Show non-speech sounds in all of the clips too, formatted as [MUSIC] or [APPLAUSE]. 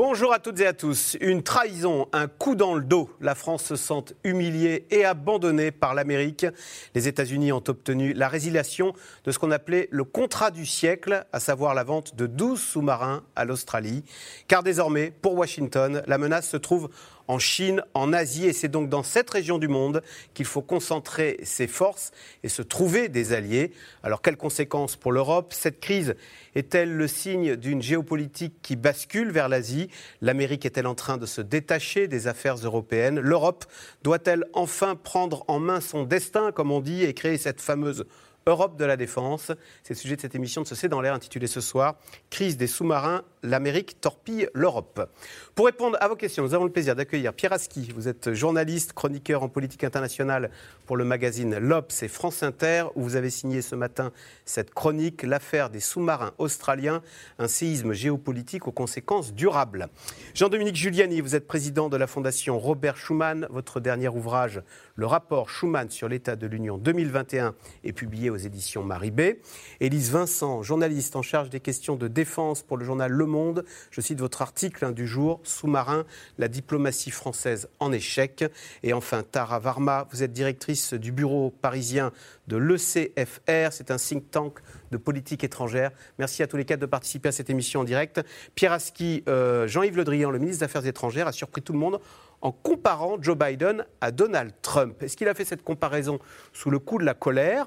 Bonjour à toutes et à tous. Une trahison, un coup dans le dos. La France se sent humiliée et abandonnée par l'Amérique. Les États-Unis ont obtenu la résiliation de ce qu'on appelait le contrat du siècle, à savoir la vente de 12 sous-marins à l'Australie. Car désormais, pour Washington, la menace se trouve en Chine, en Asie, et c'est donc dans cette région du monde qu'il faut concentrer ses forces et se trouver des alliés. Alors quelles conséquences pour l'Europe? Cette crise est-elle le signe d'une géopolitique qui bascule vers l'Asie? L'Amérique est-elle en train de se détacher des affaires européennes? L'Europe doit-elle enfin prendre en main son destin, comme on dit, et créer cette fameuse Europe de la défense. C'est le sujet de cette émission de ce C'est dans l'air intitulée ce soir Crise des sous-marins, l'Amérique torpille l'Europe. Pour répondre à vos questions, nous avons le plaisir d'accueillir Pierre Aski. Vous êtes journaliste, chroniqueur en politique internationale pour le magazine L'Obs et France Inter, où vous avez signé ce matin cette chronique L'affaire des sous-marins australiens, un séisme géopolitique aux conséquences durables. Jean-Dominique Giuliani, vous êtes président de la Fondation Robert Schuman. Votre dernier ouvrage, le rapport Schuman sur l'état de l'Union 2021, est publié aux éditions Maribé. Élise Vincent, journaliste en charge des questions de défense pour le journal Le Monde. Je cite votre article hein, du jour, Sous-marin, la diplomatie française en échec. Et enfin, Tara Varma, vous êtes directrice du bureau parisien de l'ECFR. C'est un think tank de politique étrangère. Merci à tous les quatre de participer à cette émission en direct. Pierre Aski, euh, Jean-Yves Le Drian, le ministre des Affaires étrangères, a surpris tout le monde en comparant Joe Biden à Donald Trump. Est-ce qu'il a fait cette comparaison sous le coup de la colère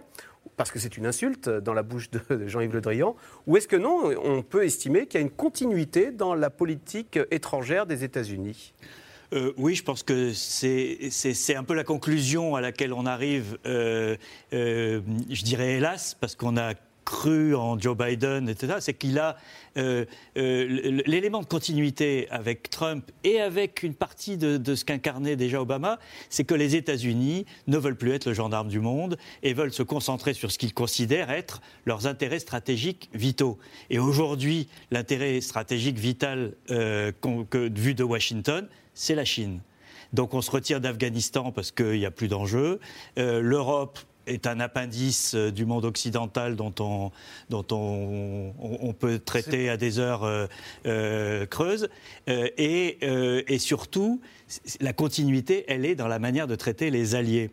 parce que c'est une insulte dans la bouche de Jean-Yves Le Drian, ou est-ce que non, on peut estimer qu'il y a une continuité dans la politique étrangère des États-Unis? Euh, oui, je pense que c'est un peu la conclusion à laquelle on arrive, euh, euh, je dirais hélas, parce qu'on a cru en Joe Biden, etc., c'est qu'il a euh, euh, l'élément de continuité avec Trump et avec une partie de, ce qu'incarnait déjà Obama, c'est que les États-Unis ne veulent plus être le gendarme du monde et veulent se concentrer sur ce qu'ils considèrent être leurs intérêts stratégiques vitaux. Et aujourd'hui, l'intérêt stratégique vital euh, vu de Washington, c'est la Chine. Donc on se retire d'Afghanistan parce qu'il n'y a plus d'enjeux. L'Europe est un appendice euh, du monde occidental dont on, dont on, on, peut traiter à des heures euh, euh, creuses. et, et surtout, la continuité, elle est dans la manière de traiter les alliés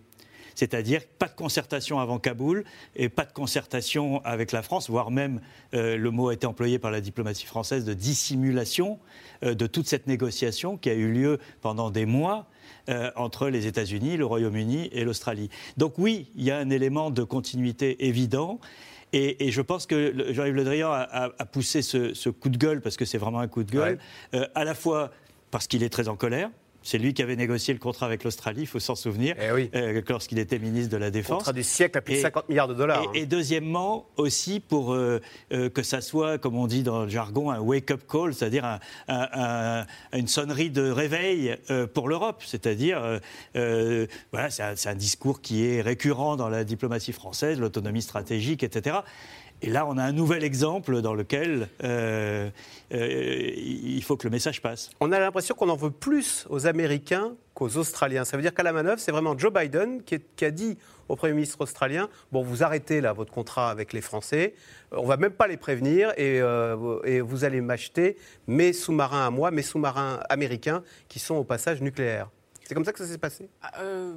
c'est-à-dire pas de concertation avant Kaboul et pas de concertation avec la France, voire même, le mot a été employé par la diplomatie française, de dissimulation de toute cette négociation qui a eu lieu pendant des mois euh, entre les États-Unis, le Royaume-Uni et l'Australie. Donc oui, il y a un élément de continuité évident. Et, je pense que Jean-Yves Le Drian a, poussé ce, coup de gueule, parce que c'est vraiment un coup de gueule, euh, à la fois parce qu'il est très en colère, c'est lui qui avait négocié le contrat avec l'Australie, il faut s'en souvenir, eh euh, lorsqu'il était ministre de la Défense. Contrat du siècle à plus de 50 milliards de dollars. Et, hein. deuxièmement, aussi pour euh, euh, que ça soit, comme on dit dans le jargon, un wake-up call, c'est-à-dire une sonnerie de réveil pour l'Europe. C'est-à-dire, voilà, c'est un, discours qui est récurrent dans la diplomatie française, l'autonomie stratégique, etc. Et là, on a un nouvel exemple dans lequel euh, euh, il faut que le message passe. On a l'impression qu'on en veut plus aux Américains qu'aux Australiens. Ça veut dire qu'à la manœuvre, c'est vraiment Joe Biden qui, a dit au Premier ministre australien Bon, vous arrêtez là votre contrat avec les Français, on ne va même pas les prévenir et, euh, et vous allez m'acheter mes sous-marins à moi, mes sous-marins américains qui sont au passage nucléaires. C'est comme ça que ça s'est passé? Ah, euh,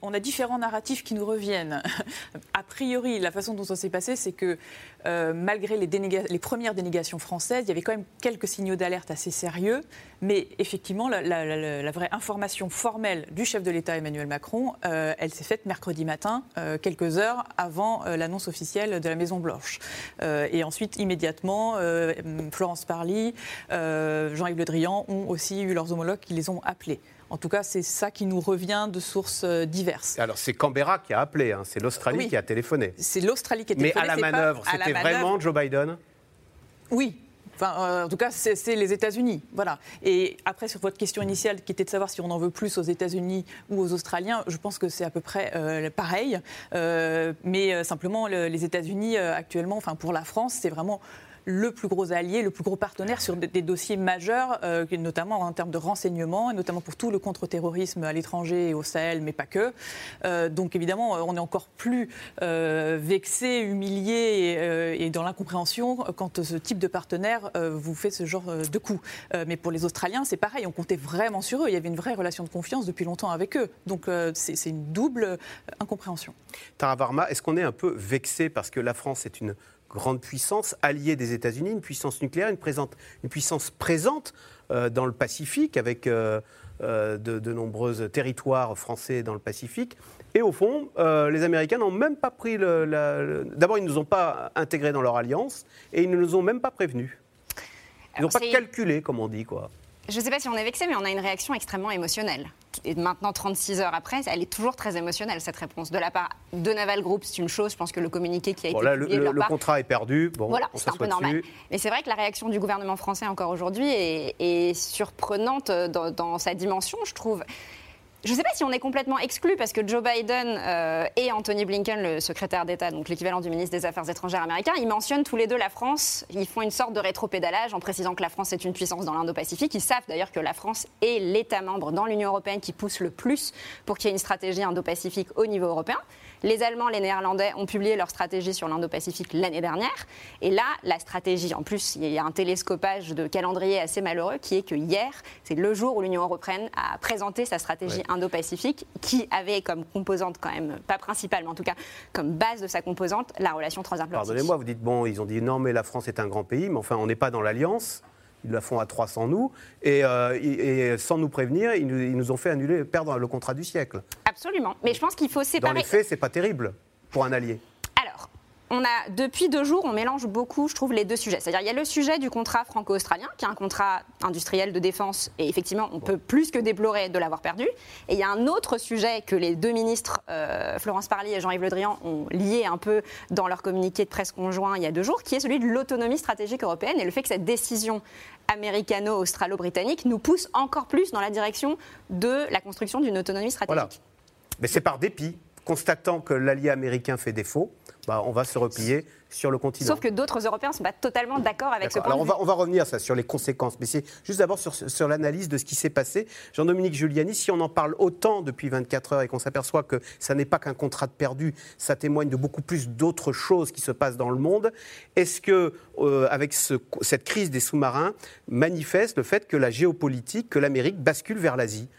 on, a différents narratifs qui nous reviennent. [LAUGHS] a priori, la façon dont ça s'est passé, c'est que euh, malgré les, premières dénégations françaises, il y avait quand même quelques signaux d'alerte assez sérieux. Mais effectivement, la, vraie information formelle du chef de l'État Emmanuel Macron, euh, elle s'est faite mercredi matin, quelques heures avant l'annonce officielle de la Maison Blanche. et ensuite, immédiatement, Florence Parly, Jean-Yves Le Drian ont aussi eu leurs homologues qui les ont appelés. En tout cas, c'est ça qui nous revient de sources euh, diverses. Alors, c'est Canberra qui a appelé, hein. c'est l'Australie qui a téléphoné. C'est l'Australie qui a téléphoné. Mais à la manœuvre, c'était vraiment Joe Biden? Oui, Enfin, euh, en tout cas, c'est les États-Unis. Voilà. Et après, sur votre question initiale, qui était de savoir si on en veut plus aux États-Unis ou aux Australiens, je pense que c'est à peu près euh, pareil. mais simplement, les États-Unis, actuellement, enfin, pour la France, c'est vraiment le plus gros allié, le plus gros partenaire sur des, dossiers majeurs, euh, notamment en termes de renseignement, et notamment pour tout le contre-terrorisme à l'étranger et au Sahel, mais pas que. Euh, donc évidemment, on est encore plus vexé, humilié et, dans l'incompréhension quand ce type de partenaire vous fait ce genre de coup. mais pour les Australiens, c'est pareil, on comptait vraiment sur eux. Il y avait une vraie relation de confiance depuis longtemps avec eux. Donc c'est une double incompréhension. Tara Varma, est-ce qu'on est un peu vexé parce que la France est une grande puissance, alliée des États-Unis, une puissance nucléaire, une, présente, une puissance présente euh, dans le Pacifique, avec euh, euh, de, de, nombreux territoires français dans le Pacifique. Et au fond, les Américains n'ont même pas pris le. D'abord, ils ne nous ont pas intégrés dans leur alliance, et ils ne nous ont même pas prévenus. Ils n'ont pas calculé, comme on dit, quoi. Je ne sais pas si on est vexé, mais on a une réaction extrêmement émotionnelle. Et maintenant, 36 heures après, elle est toujours très émotionnelle, cette réponse. De la part de Naval Group, c'est une chose. Je pense que le communiqué qui a été là, le, contrat est perdu. Bon, voilà, c'est un peu normal. Mais c'est vrai que la réaction du gouvernement français encore aujourd'hui est, surprenante dans, dans sa dimension, je trouve. Je ne sais pas si on est complètement exclu parce que Joe Biden euh, et Anthony Blinken, le secrétaire d'État, donc l'équivalent du ministre des Affaires étrangères américain, ils mentionnent tous les deux la France. Ils font une sorte de rétropédalage en précisant que la France est une puissance dans l'Indo-Pacifique. Ils savent d'ailleurs que la France est l'État membre dans l'Union européenne qui pousse le plus pour qu'il y ait une stratégie Indo-Pacifique au niveau européen. Les Allemands, les Néerlandais ont publié leur stratégie sur l'Indo-Pacifique l'année dernière. Et là, la stratégie, en plus, il y a un télescopage de calendrier assez malheureux qui est que hier, c'est le jour où l'Union européenne a présenté sa stratégie Indo-Pacifique qui avait comme composante, quand même, pas principale, mais en tout cas comme base de sa composante, la relation transatlantique. Pardonnez-moi, vous dites, bon, ils ont dit non, mais la France est un grand pays, mais enfin, on n'est pas dans l'Alliance ils la font à 300 nous, et, euh, et, sans nous prévenir, ils nous, ont fait annuler, perdre le contrat du siècle. Absolument, mais je pense qu'il faut séparer. Dans les faits, c'est pas terrible pour un allié on a, depuis deux jours, on mélange beaucoup, je trouve, les deux sujets. C'est-à-dire, il y a le sujet du contrat franco-australien, qui est un contrat industriel de défense, et effectivement, on peut plus que déplorer de l'avoir perdu. Et il y a un autre sujet que les deux ministres, euh, Florence Parly et Jean-Yves Le Drian, ont lié un peu dans leur communiqué de presse conjoint il y a deux jours, qui est celui de l'autonomie stratégique européenne et le fait que cette décision américano-australo-britannique nous pousse encore plus dans la direction de la construction d'une autonomie stratégique. Voilà. Mais c'est par dépit, constatant que l'allié américain fait défaut, bah, on va se replier sur le continent. Sauf que d'autres Européens ne sont pas totalement d'accord avec ce point Alors on va, on va revenir ça, sur les conséquences, mais c'est juste d'abord sur, sur l'analyse de ce qui s'est passé. Jean-Dominique Giuliani, si on en parle autant depuis 24 heures et qu'on s'aperçoit que ça n'est pas qu'un contrat de perdu, ça témoigne de beaucoup plus d'autres choses qui se passent dans le monde, est-ce que, euh, avec cette crise des sous-marins, manifeste le fait que la géopolitique, que l'Amérique bascule vers l'Asie?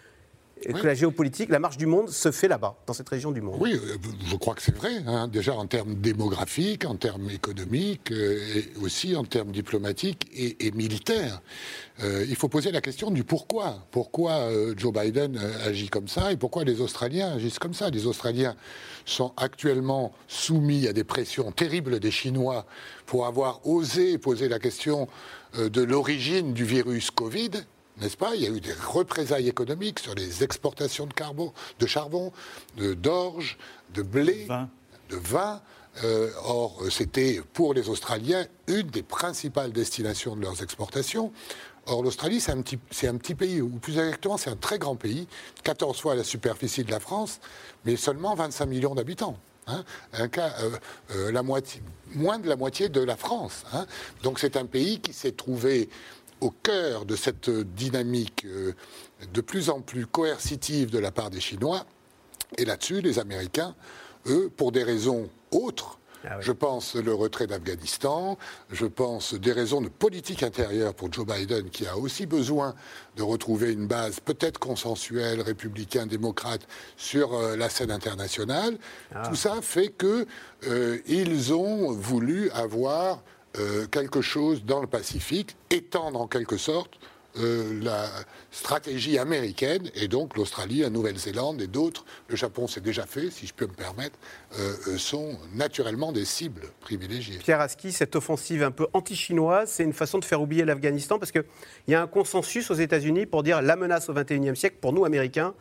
Que la géopolitique, la marche du monde se fait là-bas, dans cette région du monde. Oui, euh, je crois que c'est vrai. Hein. déjà en termes démographiques, en termes économiques, euh, et aussi en termes diplomatiques et, militaires. Euh, il faut poser la question du pourquoi. Pourquoi Joe Biden agit comme ça et pourquoi les Australiens agissent comme ça? Les Australiens sont actuellement soumis à des pressions terribles des Chinois pour avoir osé poser la question de l'origine du virus Covid n'est-ce pas Il y a eu des représailles économiques sur les exportations de, carbone, de charbon, d'orge, de, blé, de vin. Euh, or, c'était pour les Australiens une des principales destinations de leurs exportations. Or, l'Australie, c'est un, petit, un petit pays, ou plus exactement, c'est un très grand pays, 14 fois la superficie de la France, mais seulement 25 millions d'habitants. Hein. un cas, euh, euh, la moitié, moins de la moitié de la France. Hein. Donc c'est un pays qui s'est trouvé au cœur de cette dynamique euh, de plus en plus coercitive de la part des Chinois. Et là-dessus, les Américains, eux, pour des raisons autres, ah Je pense le retrait d'Afghanistan, je pense des raisons de politique intérieure pour Joe Biden qui a aussi besoin de retrouver une base peut-être consensuelle, républicain, démocrate sur euh, la scène internationale. Ah. Tout ça fait qu'ils euh, ont voulu avoir euh, quelque chose dans le Pacifique, étendre en quelque sorte euh, la stratégie américaine et donc l'Australie, la Nouvelle-Zélande et d'autres, le Japon c'est déjà fait, si je peux me permettre, euh, sont naturellement des cibles privilégiées. Pierre Aski, cette offensive un peu anti-chinoise, c'est une façon de faire oublier l'Afghanistan parce qu'il y a un consensus aux États-Unis pour dire la menace au XXIe siècle, pour nous Américains,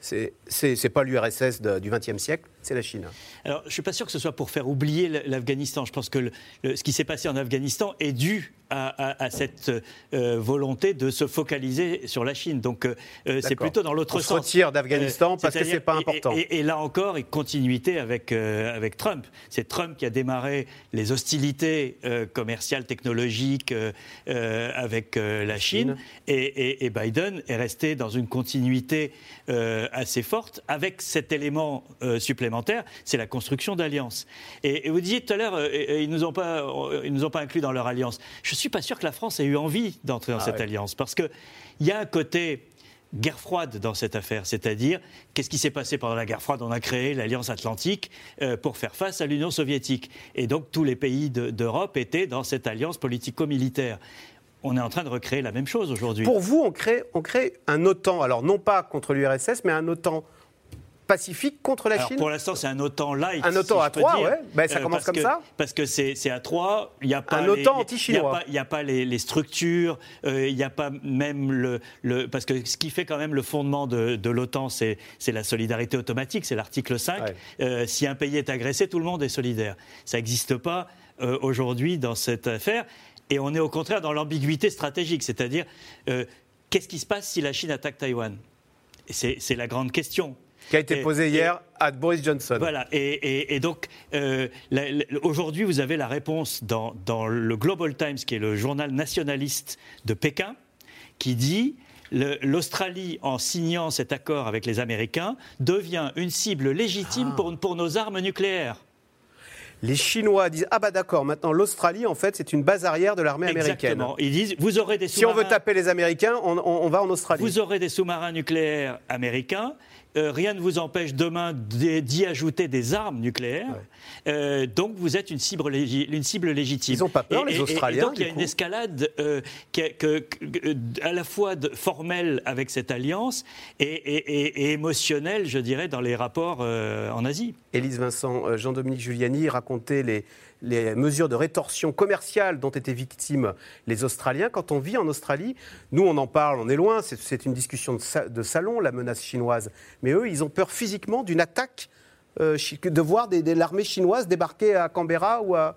c'est n'est pas l'URSS du XXe siècle, c'est la Chine. Alors, je ne suis pas sûr que ce soit pour faire oublier l'Afghanistan. Je pense que ce qui s'est passé en Afghanistan est dû à, cette euh, volonté de se focaliser sur la Chine. Donc euh, c'est plutôt dans l'autre sens. On se retire d'Afghanistan parce que c'est pas important. Et, là encore, une continuité avec, avec Trump. C'est Trump qui a démarré les hostilités commerciales, technologiques avec la Chine, Et, et, Biden est resté dans une continuité assez forte avec cet élément supplémentaire, c'est la construction d'alliances. Et, vous disiez tout à l'heure, ils nous ont pas, ils nous ont pas inclus dans leur alliance. Je ne suis pas sûr que la France ait eu envie d'entrer dans ah cette alliance, parce qu'il y a un côté guerre froide dans cette affaire, c'est-à-dire qu'est-ce qui s'est passé pendant la guerre froide? On a créé l'Alliance Atlantique euh, pour faire face à l'Union soviétique. Et donc tous les pays d'Europe étaient dans cette alliance politico-militaire. On est en train de recréer la même chose aujourd'hui. Pour vous, on crée, on crée un OTAN, alors non pas contre l'URSS, mais un OTAN pacifique contre la Chine Pour l'instant, c'est un OTAN light. Un OTAN à trois, ouais. Ben, ça euh, commence comme ça. Parce que c'est à trois. Il y a pas un OTAN anti-chinois. Il n'y a, pas les, structures. Euh, il n'y a pas même le, le, Parce que ce qui fait quand même le fondement de, de l'OTAN, c'est la solidarité automatique. C'est l'article 5. Euh, si un pays est agressé, tout le monde est solidaire. Ça n'existe pas aujourd'hui dans cette affaire. Et on est au contraire dans l'ambiguïté stratégique. C'est-à-dire, qu'est-ce qui se passe si la Chine attaque Taïwan? C'est la grande question qui a été posé hier à Boris Johnson. Voilà, et, donc euh, aujourd'hui vous avez la réponse dans, dans, le Global Times, qui est le journal nationaliste de Pékin, qui dit l'Australie, en signant cet accord avec les Américains, devient une cible légitime ah. pour, pour nos armes nucléaires les Chinois disent ah bah d'accord, maintenant l'Australie en fait c'est une base arrière de l'armée américaine. Exactement. Ils disent vous aurez des sous-marins. Si on veut taper les Américains, on, va en Australie. Vous aurez des sous-marins nucléaires américains. Euh, rien ne vous empêche demain d'y ajouter des armes nucléaires. Euh, donc vous êtes une cible, une cible légitime. Ils n'ont pas peur, les Australiens. donc il y a une escalade euh, à la fois formelle avec cette alliance et, émotionnelle, je dirais, dans les rapports en Asie. Élise Vincent, Jean-Dominique Giuliani racontait les, les mesures de rétorsion commerciale dont étaient victimes les Australiens. Quand on vit en Australie, nous on en parle, on est loin, c'est une discussion de, salon, la menace chinoise. Mais eux, ils ont peur physiquement d'une attaque, euh, de voir l'armée chinoise débarquer à Canberra ou à,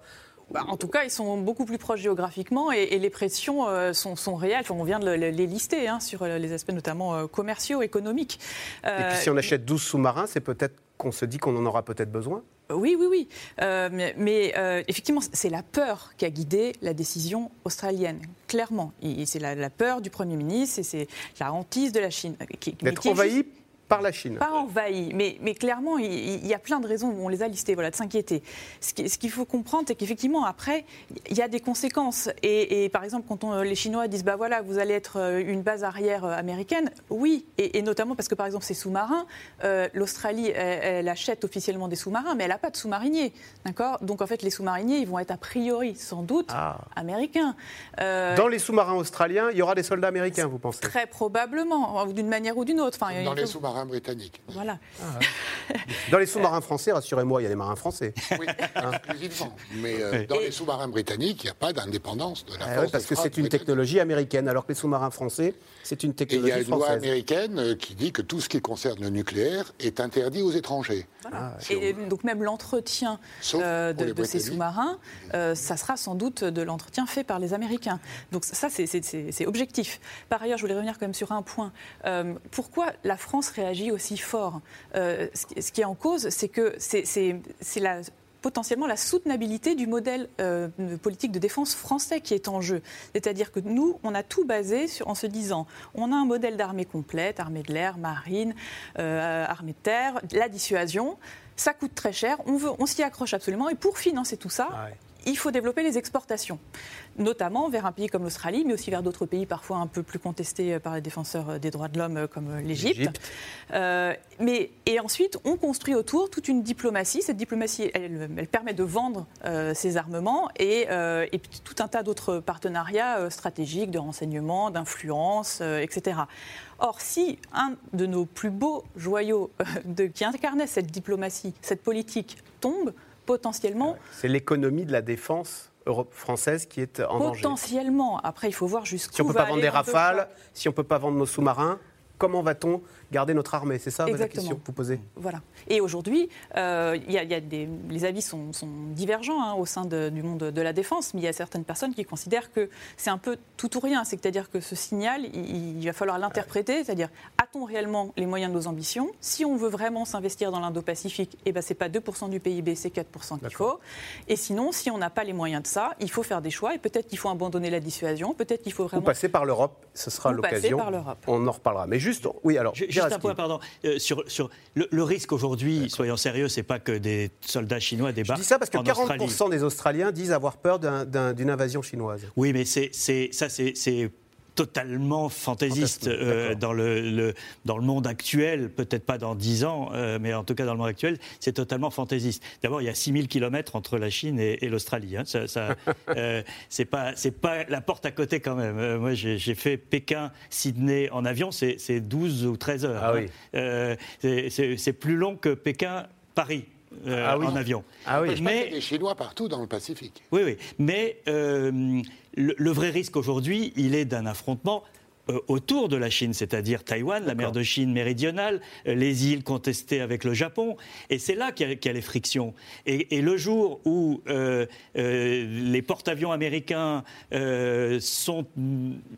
bah, en tout cas, ils sont beaucoup plus proches géographiquement et, les pressions euh, sont, réelles. on vient de les lister hein, sur les aspects notamment commerciaux, économiques. et puis si on achète 12 sous-marins, c'est peut-être qu'on se dit qu'on en aura peut-être besoin oui, oui, oui. Euh, mais, euh, effectivement, c'est la peur qui a guidé la décision australienne, clairement. C'est la, peur du Premier ministre et c'est la hantise de la Chine. D'être envahi par la Chine. Pas envahi, mais, mais clairement, il, y a plein de raisons, on les a listées, voilà, de s'inquiéter. Ce qu'il faut comprendre, c'est qu'effectivement, après, il y a des conséquences. Et, par exemple, quand on, les Chinois disent, bah voilà, vous allez être euh, une base arrière euh, américaine, oui, et, notamment parce que, par exemple, ces sous-marins, euh, l'Australie, elle, achète officiellement des sous-marins, mais elle n'a pas de sous-mariniers, d'accord? Donc, en fait, les sous-mariniers, ils vont être a priori, sans doute, ah. américains. Dans les sous-marins australiens, il y aura des soldats américains, vous pensez? Très probablement, d'une manière ou d'une autre. Enfin, Dans les sous-marins britanniques. Voilà. Ah, dans les sous-marins français, rassurez-moi, il y a des marins français. Oui, hein Mais euh, dans les sous-marins britanniques, il n'y a pas d'indépendance de la ah France. parce que c'est une technologie américaine, alors que les sous-marins français, c'est une technologie française. il y a une loi américaine euh, qui dit que tout ce qui concerne le nucléaire est interdit aux étrangers. Ah, et donc même l'entretien euh, de, ces sous-marins, ça sera sans doute de l'entretien fait par les Américains. Donc ça, c'est objectif. Par ailleurs, je voulais revenir quand même sur un point. pourquoi la France réagit aussi fort Ce qui est en cause, c'est que c'est potentiellement la soutenabilité du modèle euh, politique de défense français qui est en jeu. C'est-à-dire que nous, on a tout basé en se disant, on a un modèle d'armée complète, armée de l'air, marine, euh, armée de terre, la dissuasion. Ça coûte très cher, on, on s'y accroche absolument. Et pour financer tout ça, ah il faut développer les exportations, notamment vers un pays comme l'Australie, mais aussi vers d'autres pays parfois un peu plus contestés par les défenseurs des droits de l'homme comme l'Égypte. Euh, mais et ensuite, on construit autour toute une diplomatie. Cette diplomatie, elle, permet de vendre euh, ces armements et, euh, et, tout un tas d'autres partenariats stratégiques de renseignement, d'influence, etc. Or, si un de nos plus beaux joyaux de, qui incarnait cette diplomatie, cette politique, tombe, potentiellement. C'est l'économie de la défense française qui est en danger. Potentiellement. Après, il faut voir jusqu'où. Si on ne peut pas vendre des rafales, si on ne peut pas vendre nos sous-marins, comment va-t-on garder notre armée. C'est ça la question que vous posez Voilà. Et aujourd'hui, euh, il y a- il y a des- les avis sont, sont divergents hein, au sein de- du monde de la défense, mais il y a certaines personnes qui considèrent que c'est un peu tout ou rien. C'est-à-dire que ce signal, il, il va falloir l'interpréter. C'est-à-dire, a-t-on réellement les moyens de nos ambitions? Si on veut vraiment s'investir dans l'Indo-Pacifique, eh ben, ce n'est pas 2% du PIB, c'est 4% qu'il faut. Et sinon, si on n'a pas les moyens de ça, il faut faire des choix. Et peut-être qu'il faut abandonner la dissuasion, peut-être qu'il faut Ou vraiment... passer par l'Europe, ce sera Ou l'occasion. par l'Europe. On en reparlera. Mais juste, oui, alors. Juste Geraski. un point, pardon. Euh, sur, sur le, le risque aujourd'hui, soyons sérieux, c'est pas que des soldats chinois Je débarquent dis ça parce que en 40% Australie. des Australiens disent avoir peur d'un- d'un- d'une invasion chinoise. Oui, mais c'est, ça, c'est totalement fantaisiste euh, dans, le, le- dans le monde actuel, peut-être pas dans 10 ans, euh, mais en tout cas dans le monde actuel, c'est totalement fantaisiste. D'abord, il y a 6000 km entre la Chine et, et l'Australie. hein. Ça, ça, [LAUGHS] euh, c'est, pas, c'est pas la porte à côté quand même. Euh, moi, j'ai, fait Pékin-Sydney en avion, c'est, c'est 12 ou 13 heures. Ah hein. oui. Euh, c'est plus long que Pékin-Paris. Euh, Ah oui. en avion. Ah oui. Mais des Chinois partout dans le Pacifique. oui, oui. Mais euh, le, le vrai risque aujourd'hui, il est d'un affrontement euh, autour de la Chine, c'est-à-dire Taïwan, la mer de Chine méridionale, euh, les îles contestées avec le Japon. Et c'est là qu'il y, a- qu'il y a les frictions. Et, et le jour où euh, euh, les porte-avions américains euh, sont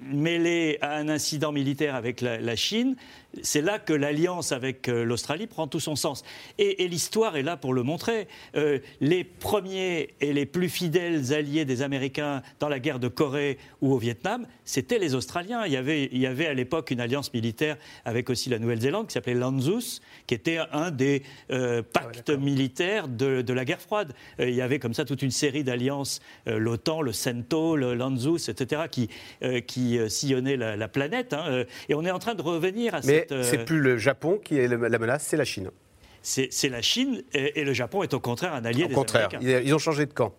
mêlés à un incident militaire avec la, la Chine, c'est là que l'alliance avec euh, l'Australie prend tout son sens. Et, et l'histoire est là pour le montrer. Euh, les premiers et les plus fidèles alliés des Américains dans la guerre de Corée ou au Vietnam, c'était les Australiens. Il y avait, il y avait à l'époque une alliance militaire avec aussi la Nouvelle-Zélande qui s'appelait l'ANZUS, qui était un des euh, pactes militaires de, de la guerre froide. Euh, il y avait comme ça toute une série d'alliances, l'OTAN, le CENTO, l'ANZUS, etc., qui, qui sillonnaient la, la planète. hein. Et on est en train de revenir à Mais euh, c'est plus le Japon qui est la menace, c'est la Chine. c'est la Chine et, et le Japon est au contraire un allié Au des contraire, Américains. ils ont changé de camp.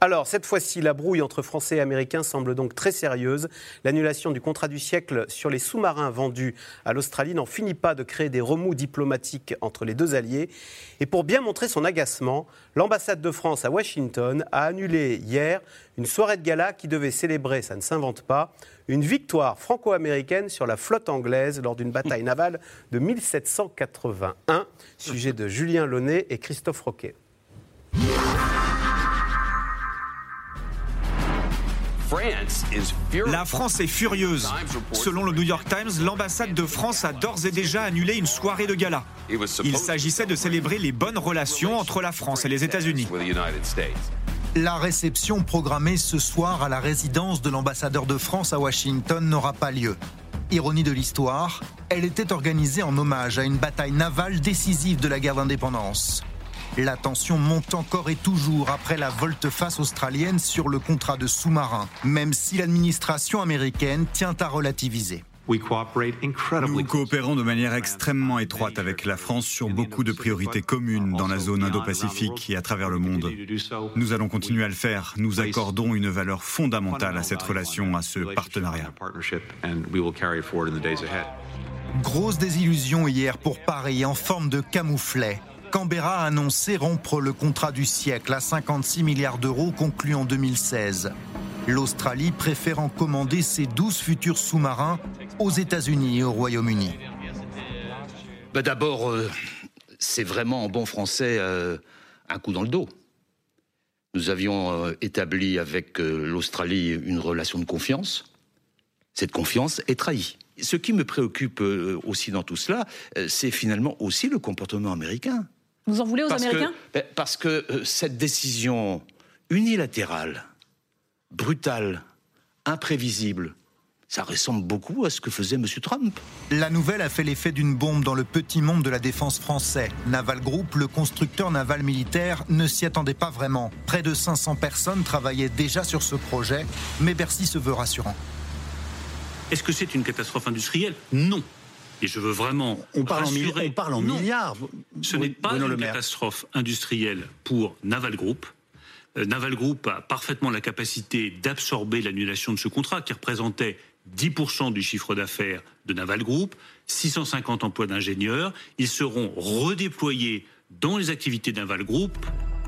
Alors, cette fois-ci, la brouille entre Français et Américains semble donc très sérieuse. L'annulation du contrat du siècle sur les sous-marins vendus à l'Australie n'en finit pas de créer des remous diplomatiques entre les deux alliés. Et pour bien montrer son agacement, l'ambassade de France à Washington a annulé hier une soirée de gala qui devait célébrer, ça ne s'invente pas, une victoire franco-américaine sur la flotte anglaise lors d'une bataille navale de 1781. Sujet de Julien Launay et Christophe Roquet. La France est furieuse. Selon le New York Times, l'ambassade de France a d'ores et déjà annulé une soirée de gala. Il s'agissait de célébrer les bonnes relations entre la France et les États-Unis. La réception programmée ce soir à la résidence de l'ambassadeur de France à Washington n'aura pas lieu. Ironie de l'histoire, elle était organisée en hommage à une bataille navale décisive de la guerre d'indépendance. La tension monte encore et toujours après la volte-face australienne sur le contrat de sous-marin, même si l'administration américaine tient à relativiser. Nous coopérons de manière extrêmement étroite avec la France sur beaucoup de priorités communes dans la zone Indo-Pacifique et à travers le monde. Nous allons continuer à le faire. Nous accordons une valeur fondamentale à cette relation, à ce partenariat. Grosse désillusion hier pour Paris en forme de camouflet. Canberra a annoncé rompre le contrat du siècle à 56 milliards d'euros conclu en 2016. L'Australie préférant commander ses 12 futurs sous-marins aux États-Unis et au Royaume-Uni. Bah D'abord, euh, c'est vraiment en bon français euh, un coup dans le dos. Nous avions euh, établi avec l'Australie une relation de confiance. Cette confiance est trahie. Ce qui me préoccupe aussi dans tout cela, c'est finalement aussi le comportement américain. Vous en voulez aux Parce que- Américains? ben, Parce que euh, cette décision unilatérale, brutale, imprévisible, ça ressemble beaucoup à ce que faisait M. Trump. La nouvelle a fait l'effet d'une bombe dans le petit monde de la défense français. Naval Group, le constructeur naval militaire, ne s'y attendait pas vraiment. Près de 500 personnes travaillaient déjà sur ce projet, mais Bercy se veut rassurant. Est-ce que c'est une catastrophe industrielle? Non. Et je veux vraiment. On parle en rassurer- on parle en Non. milliards. Ce n'est pas Bruno une catastrophe industrielle pour Naval Group. Euh, Naval Group a parfaitement la capacité d'absorber l'annulation de ce contrat qui représentait 10% du chiffre d'affaires de Naval Group, 650 emplois d'ingénieurs. Ils seront redéployés dans les activités Naval Group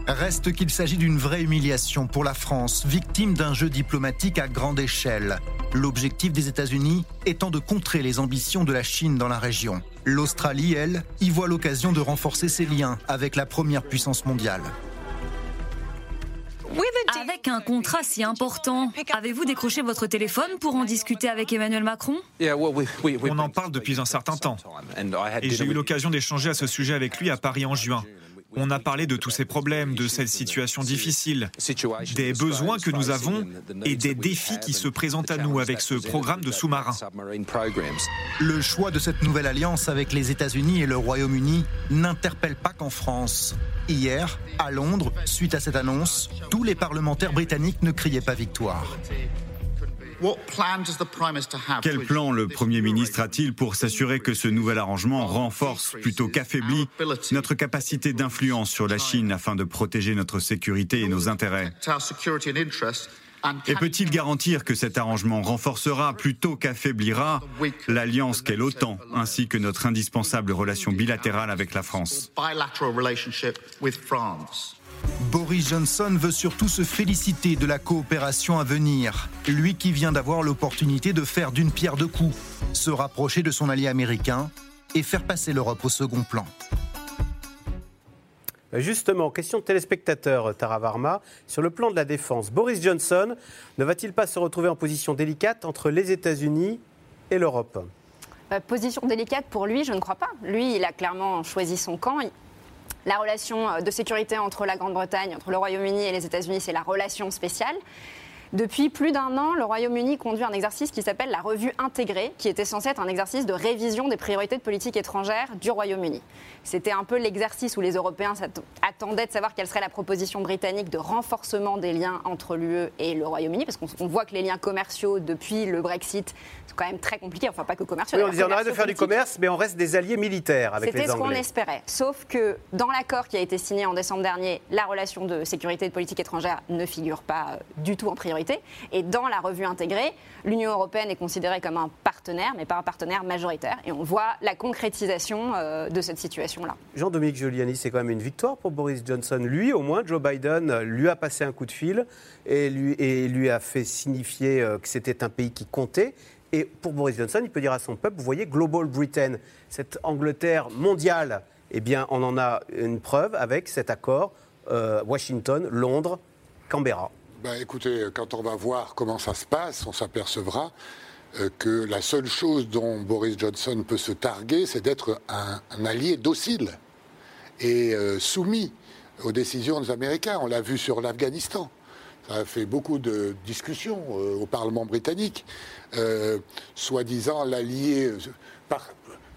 Reste qu'il s'agit d'une vraie humiliation pour la France, victime d'un jeu diplomatique à grande échelle. L'objectif des États-Unis étant de contrer les ambitions de la Chine dans la région. L'Australie, elle, y voit l'occasion de renforcer ses liens avec la première puissance mondiale. Avec un contrat si important, avez-vous décroché votre téléphone pour en discuter avec Emmanuel Macron? On en parle depuis un certain temps. Et j'ai eu l'occasion d'échanger à ce sujet avec lui à Paris en juin. On a parlé de tous ces problèmes, de cette situation difficile, des besoins que nous avons et des défis qui se présentent à nous avec ce programme de sous-marins. Le choix de cette nouvelle alliance avec les États-Unis et le Royaume-Uni n'interpelle pas qu'en France. Hier, à Londres, suite à cette annonce, tous les parlementaires britanniques ne criaient pas victoire. Quel plan le Premier ministre a-t-il pour s'assurer que ce nouvel arrangement renforce plutôt qu'affaiblit notre capacité d'influence sur la Chine afin de protéger notre sécurité et nos intérêts et peut-il garantir que cet arrangement renforcera plutôt qu'affaiblira l'alliance qu'est l'OTAN, ainsi que notre indispensable relation bilatérale avec la France? Boris Johnson veut surtout se féliciter de la coopération à venir, lui qui vient d'avoir l'opportunité de faire d'une pierre deux coups, se rapprocher de son allié américain et faire passer l'Europe au second plan. Justement, question de téléspectateur, Tara Varma. Sur le plan de la défense, Boris Johnson ne va-t-il pas se retrouver en position délicate entre les États-Unis et l'Europe? Euh, Position délicate pour lui, je ne crois pas. Lui, il a clairement choisi son camp. La relation euh, de sécurité entre la Grande-Bretagne, entre le Royaume-Uni et les États-Unis, c'est la relation spéciale. Depuis plus d'un an, le Royaume-Uni conduit un exercice qui s'appelle la revue intégrée, qui était censé être un exercice de révision des priorités de politique étrangère du Royaume-Uni. C'était un peu l'exercice où les Européens attendaient de savoir quelle serait la proposition britannique de renforcement des liens entre l'UE et le Royaume-Uni, parce qu'on voit que les liens commerciaux depuis le Brexit sont quand même très compliqués, enfin pas que commerciaux. Oui, on disait on arrête de faire du commerce, mais on reste des alliés militaires avec les Anglais. C'était ce qu'on espérait. Sauf que dans l'accord qui a été signé en décembre dernier, la relation de sécurité et de politique étrangère ne figure pas euh, du tout en priorité. Et dans la revue intégrée, l'Union européenne est considérée comme un partenaire, mais pas un partenaire majoritaire. Et on voit la concrétisation euh, de cette situation. Jean-Dominique Giuliani, c'est quand même une victoire pour Boris Johnson. Lui, au moins, Joe Biden lui a passé un coup de fil et lui, et lui a fait signifier euh, que c'était un pays qui comptait. Et pour Boris Johnson, il peut dire à son peuple, vous voyez, Global Britain, cette Angleterre mondiale, eh bien, on en a une preuve avec cet accord euh, Washington, Londres, Canberra. Ben, écoutez, quand on va voir comment ça se passe, on s'apercevra euh, que la seule chose dont Boris Johnson peut se targuer, c'est d'être un, allié docile et euh, soumis aux décisions des Américains. On l'a vu sur l'Afghanistan. Ça a fait beaucoup de discussions euh, au Parlement britannique. Soi-disant, l'allié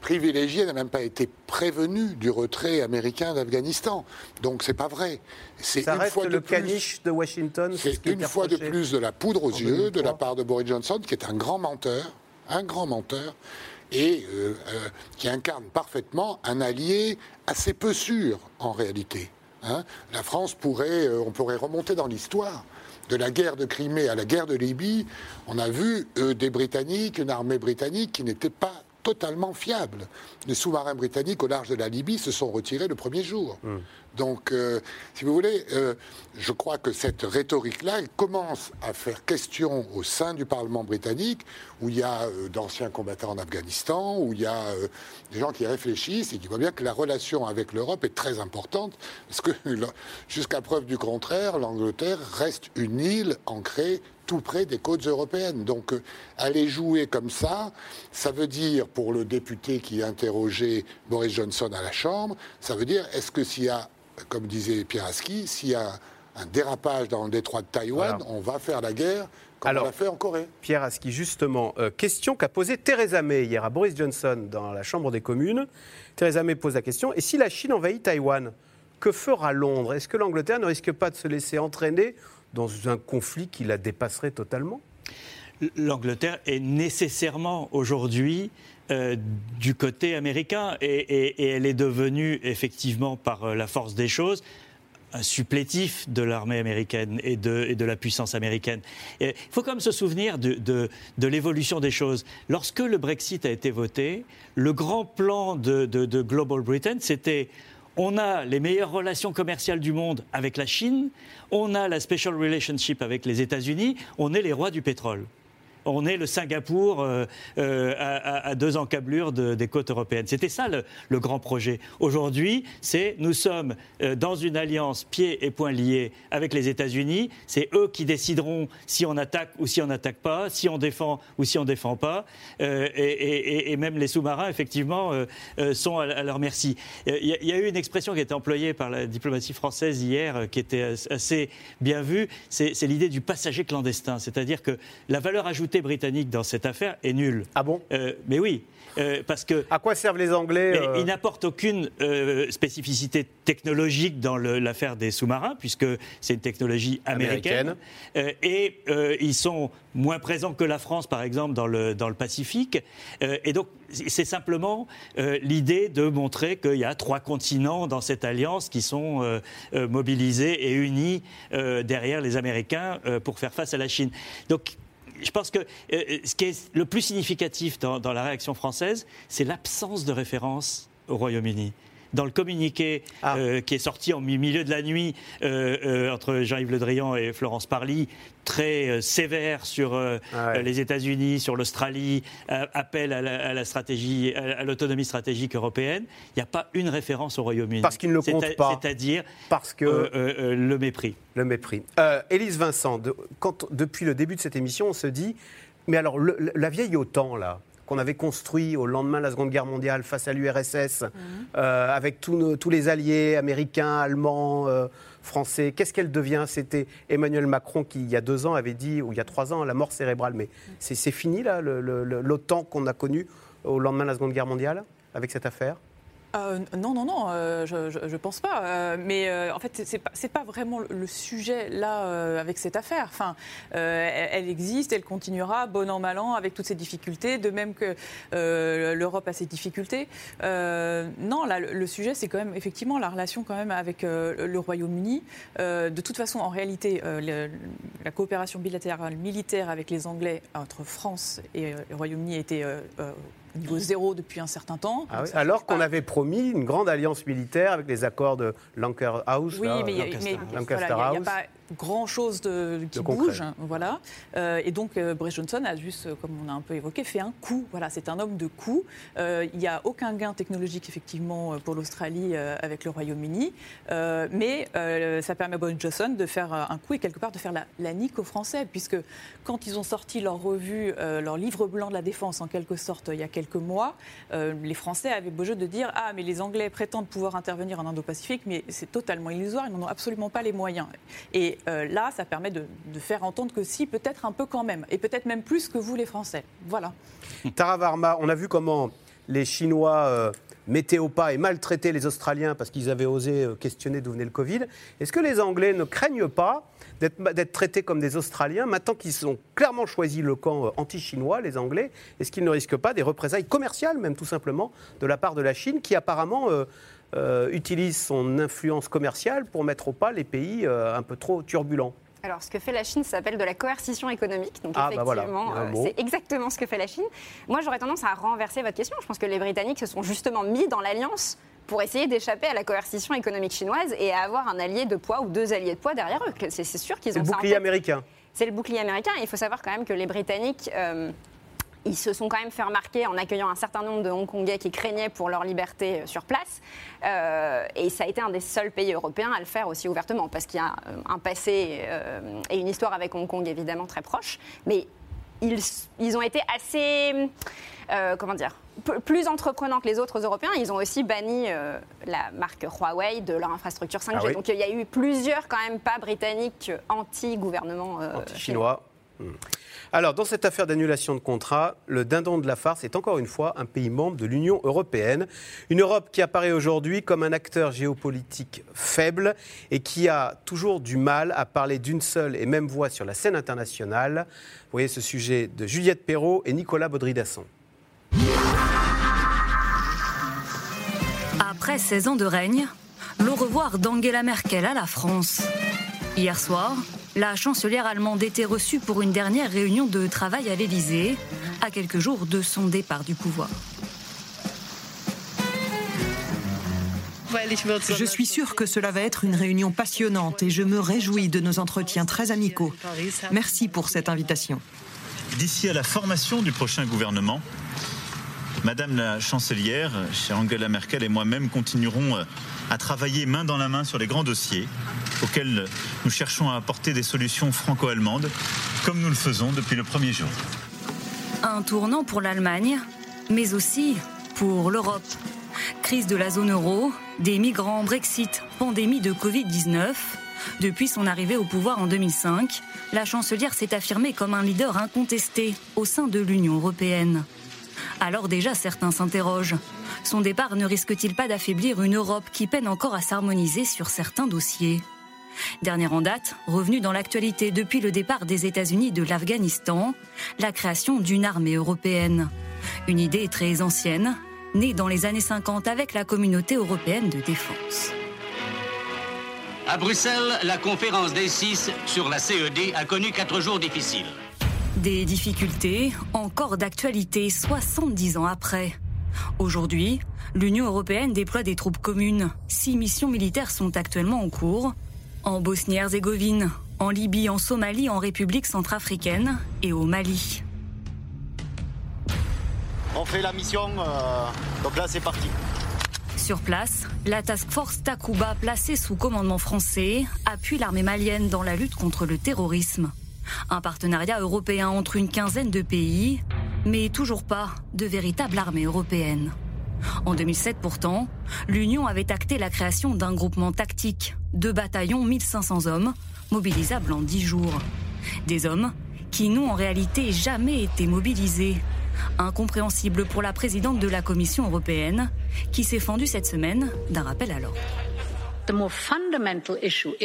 privilégié n'a même pas été prévenu du retrait américain d'Afghanistan. Donc c'est pas vrai. C'est une fois le de caniche de Washington. C'est une fois de plus de la poudre aux yeux de la part de Boris Johnson, qui est un grand menteur, un grand menteur, et euh, euh, qui incarne parfaitement un allié assez peu sûr en réalité. Hein. la France pourrait, euh, on pourrait remonter dans l'histoire de la guerre de Crimée à la guerre de Libye, on a vu des Britanniques, une armée britannique qui n'était pas totalement fiable. Les sous-marins britanniques au large de la Libye se sont retirés le premier jour. Hmm. Donc, euh, si vous voulez, euh, je crois que cette rhétorique-là, commence à faire question au sein du Parlement britannique, où il y a euh, d'anciens combattants en Afghanistan, où il y a des gens qui réfléchissent et qui voient bien que la relation avec l'Europe est très importante, parce que [LAUGHS] jusqu'à preuve du contraire, l'Angleterre reste une île ancrée tout près des côtes européennes. Donc aller jouer comme ça, ça veut dire, pour le député qui interrogeait Boris Johnson à la Chambre, ça veut dire est-ce que s'il y a comme disait Pierre Aski, s'il y a un dérapage dans le détroit de Taïwan, on va faire la guerre comme on l'a fait en Corée. Pierre Aski, justement, euh, question qu'a posée Theresa May hier à Boris Johnson dans la Chambre des communes. Theresa May pose la question, et si la Chine envahit Taïwan, que fera Londres? Est-ce que l'Angleterre ne risque pas de se laisser entraîner dans un conflit qui la dépasserait totalement L'Angleterre est nécessairement aujourd'hui euh, du côté américain et, elle est devenue effectivement par euh, la force des choses un supplétif de l'armée américaine et de, la puissance américaine. Il faut quand même se souvenir de, l'évolution des choses. Lorsque le Brexit a été voté, le grand plan de, Global Britain, c'était on a les meilleures relations commerciales du monde avec la Chine, on a la special relationship avec les États-Unis, on est les rois du pétrole on est le Singapour euh, euh, à, deux encablures des côtes européennes. C'était ça le, grand projet. Aujourd'hui, c'est nous sommes euh, dans une alliance pieds et poings liés avec les États-Unis. C'est eux qui décideront si on attaque ou si on n'attaque pas, si on défend ou si on ne défend pas. Et, même les sous-marins, effectivement, sont à, leur merci. Il y, a eu une expression qui a été employée par la diplomatie française hier, qui était assez bien vue. C'est l'idée du passager clandestin. C'est-à-dire que la valeur ajoutée britannique dans cette affaire est nulle. Ah bon? Euh, Mais oui. Euh, parce que, à quoi servent les Anglais euh Ils n'apportent aucune spécificité technologique dans l'affaire des sous-marins, puisque c'est une technologie américaine. et ils sont moins présents que la France, par exemple, dans le, dans le Pacifique. et donc, c'est simplement l'idée de montrer qu'il y a trois continents dans cette alliance qui sont mobilisés et unis derrière les Américains pour faire face à la Chine. Donc, je pense que euh, ce qui est le plus significatif dans la réaction française, c'est l'absence de référence au Royaume-Uni dans le communiqué ah. euh, qui est sorti en milieu de la nuit euh, euh, entre Jean-Yves Le Drian et Florence Parly, très sévère sur ah les États-Unis, sur l'Australie, appel à la, stratégie, à l'autonomie stratégique européenne. Il n'y a pas une référence au Royaume-Uni. Parce qu'il ne le compte pas. C'est-à-dire parce que le mépris. Le mépris. Élise Vincent, quand, depuis le début de cette émission, on se dit, mais alors la vieille OTAN là qu'on avait construit au lendemain de la Seconde Guerre mondiale face à l'URSS, mhm. euh, avec tous, les alliés américains, allemands, euh, français. Qu'est-ce qu'elle devient? C'était Emmanuel Macron qui, il y a deux ans, avait dit, ou il y a trois ans, la mort cérébrale. Mais c'est fini, là, l'OTAN qu'on a connu au lendemain de la Seconde Guerre mondiale, avec cette affaire? Euh, non, non, non, euh, je ne pense pas. Euh, mais en fait, ce n'est pas, vraiment le sujet là avec cette affaire. Enfin, elle, existe, elle continuera, bon an, mal an, avec toutes ces difficultés, de même que l'Europe a ses difficultés. non, le, sujet, c'est quand même effectivement la relation quand même avec le Royaume-Uni. de toute façon, en réalité, la coopération bilatérale militaire avec les Anglais entre France et le Royaume-Uni était niveau zéro depuis un certain temps. Ah alors qu'on avait promis une grande alliance militaire avec les accords de Lancaster House. Oui, mais il n'y a, pas grand-chose qui bouge. Voilà. Euh, et donc, euh, Boris Johnson a juste, comme on a un peu évoqué, fait un coup. Voilà, c'est un homme de coup. Euh, il n'y a aucun gain technologique, effectivement, pour l'Australie avec le Royaume-Uni. mais ça permet à Boris Johnson de faire un coup et quelque part de faire la, la nique aux Français, puisque quand ils ont sorti leur revue, leur livre blanc de la défense, en quelque sorte, il y a quelques mois, les Français avaient beau jeu de dire Ah, mais les Anglais prétendent pouvoir intervenir en Indo-Pacifique, mais c'est totalement illusoire, ils n'en ont absolument pas les moyens. Et euh, là, ça permet de, faire entendre que si, peut-être un peu quand même, et peut-être même plus que vous les Français. Voilà. [LAUGHS] Tara Varma, on a vu comment les Chinois euh, mettaient au pas et maltraitaient les Australiens parce qu'ils avaient osé euh, questionner d'où venait le Covid. Est-ce que les Anglais ne craignent pas d'être traités comme des Australiens maintenant qu'ils ont clairement choisi le camp anti-chinois, les Anglais? Est-ce qu'ils ne risquent pas des représailles commerciales, même tout simplement, de la part de la Chine, qui apparemment euh, utilise son influence commerciale pour mettre au pas les pays euh, un peu trop turbulents. Alors, ce que fait la Chine s'appelle de la coercition économique. Donc, ah, bah effectivement, euh, c'est exactement ce que fait la Chine. Moi, j'aurais tendance à renverser votre question. Je pense que les Britanniques se sont justement mis dans l'alliance pour essayer d'échapper à la coercition économique chinoise et à avoir un allié de poids ou deux alliés de poids derrière eux. C'est sûr qu'ils ont le bouclier américain. C'est le bouclier américain. il faut savoir quand même que les Britanniques ils se sont quand même fait remarquer en accueillant un certain nombre de Hongkongais qui craignaient pour leur liberté euh, sur place. Euh, et ça a été un des seuls pays européens à le faire aussi ouvertement, parce qu'il y a euh, un passé et une histoire avec Hong Kong évidemment très proche. Mais ils, ils ont été assez, comment dire, plus entreprenants que les autres Européens. Ils ont aussi banni la marque Huawei de leur infrastructure 5G. Ah Donc il y a eu plusieurs quand même pas britanniques anti-gouvernement anti-chinois. Hmm. Alors, dans cette affaire d'annulation de contrat, le dindon de la farce est encore une fois un pays membre de l'Union européenne. Une Europe qui apparaît aujourd'hui comme un acteur géopolitique faible et qui a toujours du mal à parler d'une seule et même voix sur la scène internationale. Vous voyez ce sujet de Juliette Perrault et Nicolas Baudry-Dasson. Après 16 ans de règne, le revoir d'Angela Merkel à la France. Hier soir, la chancelière allemande était reçue pour une dernière réunion de travail à l'Élysée, à quelques jours de son départ du pouvoir. Je suis sûre que cela va être une réunion passionnante et je me réjouis de nos entretiens très amicaux. Merci pour cette invitation. D'ici à la formation du prochain gouvernement, Madame la chancelière, chère Angela Merkel et moi-même continuerons euh, à travailler main dans la main sur les grands dossiers auxquels nous cherchons à apporter des solutions franco-allemandes, comme nous le faisons depuis le premier jour. Un tournant pour l'Allemagne, mais aussi pour l'Europe. Crise de la zone euro, des migrants, Brexit, pandémie de Covid-19. Depuis son arrivée au pouvoir en 2005, la chancelière s'est affirmée comme un leader incontesté au sein de l'Union européenne. Alors déjà, certains s'interrogent. Son départ ne risque-t-il pas d'affaiblir une Europe qui peine encore à s'harmoniser sur certains dossiers? Dernière en date, revenue dans l'actualité depuis le départ des États-Unis de l'Afghanistan, la création d'une armée européenne. Une idée très ancienne, née dans les années 50 avec la communauté européenne de défense. À Bruxelles, la conférence des six sur la CED a connu quatre jours difficiles. Des difficultés encore d'actualité 70 ans après. Aujourd'hui, l'Union européenne déploie des troupes communes. Six missions militaires sont actuellement en cours. En Bosnie-Herzégovine, en Libye, en Somalie, en République centrafricaine et au Mali. On fait la mission, euh, donc là c'est parti. Sur place, la Task Force Takuba, placée sous commandement français, appuie l'armée malienne dans la lutte contre le terrorisme. Un partenariat européen entre une quinzaine de pays, mais toujours pas de véritable armée européenne. En 2007 pourtant, l'Union avait acté la création d'un groupement tactique, deux bataillons 1500 hommes, mobilisables en 10 jours. Des hommes qui n'ont en réalité jamais été mobilisés. Incompréhensible pour la présidente de la Commission européenne, qui s'est fendue cette semaine d'un rappel à l'ordre.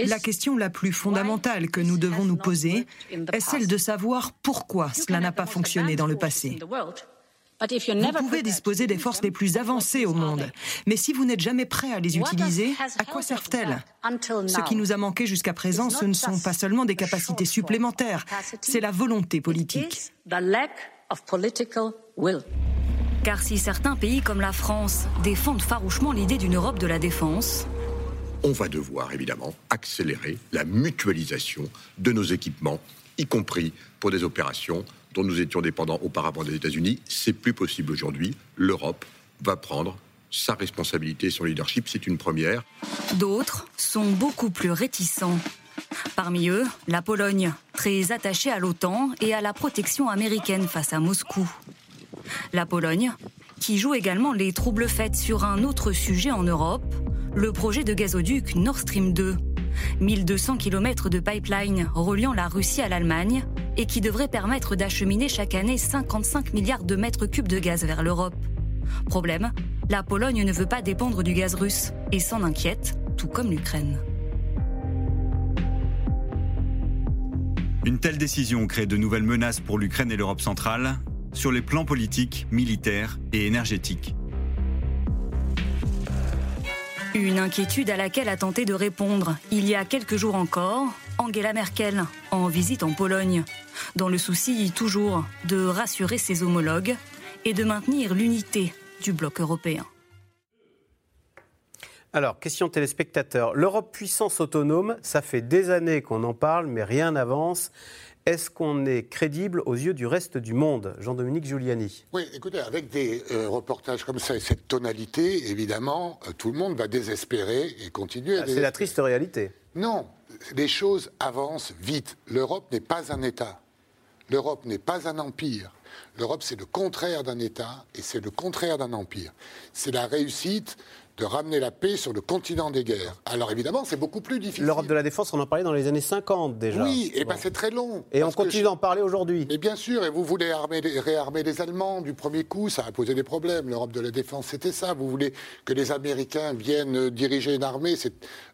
La question la plus fondamentale que nous devons nous poser est celle de savoir pourquoi cela n'a pas fonctionné dans le passé. Vous pouvez disposer des forces les plus avancées au monde, mais si vous n'êtes jamais prêt à les utiliser, à quoi servent-elles? Ce qui nous a manqué jusqu'à présent, ce ne sont pas seulement des capacités supplémentaires, c'est la volonté politique. Car si certains pays comme la France défendent farouchement l'idée d'une Europe de la défense, on va devoir évidemment accélérer la mutualisation de nos équipements, y compris pour des opérations dont nous étions dépendants auparavant des États-Unis. C'est plus possible aujourd'hui. L'Europe va prendre sa responsabilité, son leadership, c'est une première. D'autres sont beaucoup plus réticents. Parmi eux, la Pologne, très attachée à l'OTAN et à la protection américaine face à Moscou. La Pologne, qui joue également les troubles faits sur un autre sujet en Europe, le projet de gazoduc Nord Stream 2. 1200 km de pipeline reliant la Russie à l'Allemagne et qui devrait permettre d'acheminer chaque année 55 milliards de mètres cubes de gaz vers l'Europe. Problème, la Pologne ne veut pas dépendre du gaz russe et s'en inquiète, tout comme l'Ukraine. Une telle décision crée de nouvelles menaces pour l'Ukraine et l'Europe centrale sur les plans politiques, militaires et énergétiques. Une inquiétude à laquelle a tenté de répondre, il y a quelques jours encore, Angela Merkel, en visite en Pologne, dans le souci toujours de rassurer ses homologues et de maintenir l'unité du bloc européen. Alors, question téléspectateur. L'Europe puissance autonome, ça fait des années qu'on en parle, mais rien n'avance. Est-ce qu'on est crédible aux yeux du reste du monde Jean-Dominique Giuliani? Oui, écoutez, avec des euh, reportages comme ça et cette tonalité, évidemment, euh, tout le monde va désespérer et continuer à. Ah, c'est la triste réalité. Non, les choses avancent vite. L'Europe n'est pas un État. L'Europe n'est pas un empire. L'Europe, c'est le contraire d'un État et c'est le contraire d'un empire. C'est la réussite de ramener la paix sur le continent des guerres. Alors évidemment, c'est beaucoup plus difficile. L'Europe de la défense, on en parlait dans les années 50 déjà. Oui, et ben c'est très long. Et on continue d'en parler aujourd'hui. Mais bien sûr, et vous voulez réarmer les Allemands du premier coup, ça a posé des problèmes. L'Europe de la défense, c'était ça. Vous voulez que les Américains viennent diriger une armée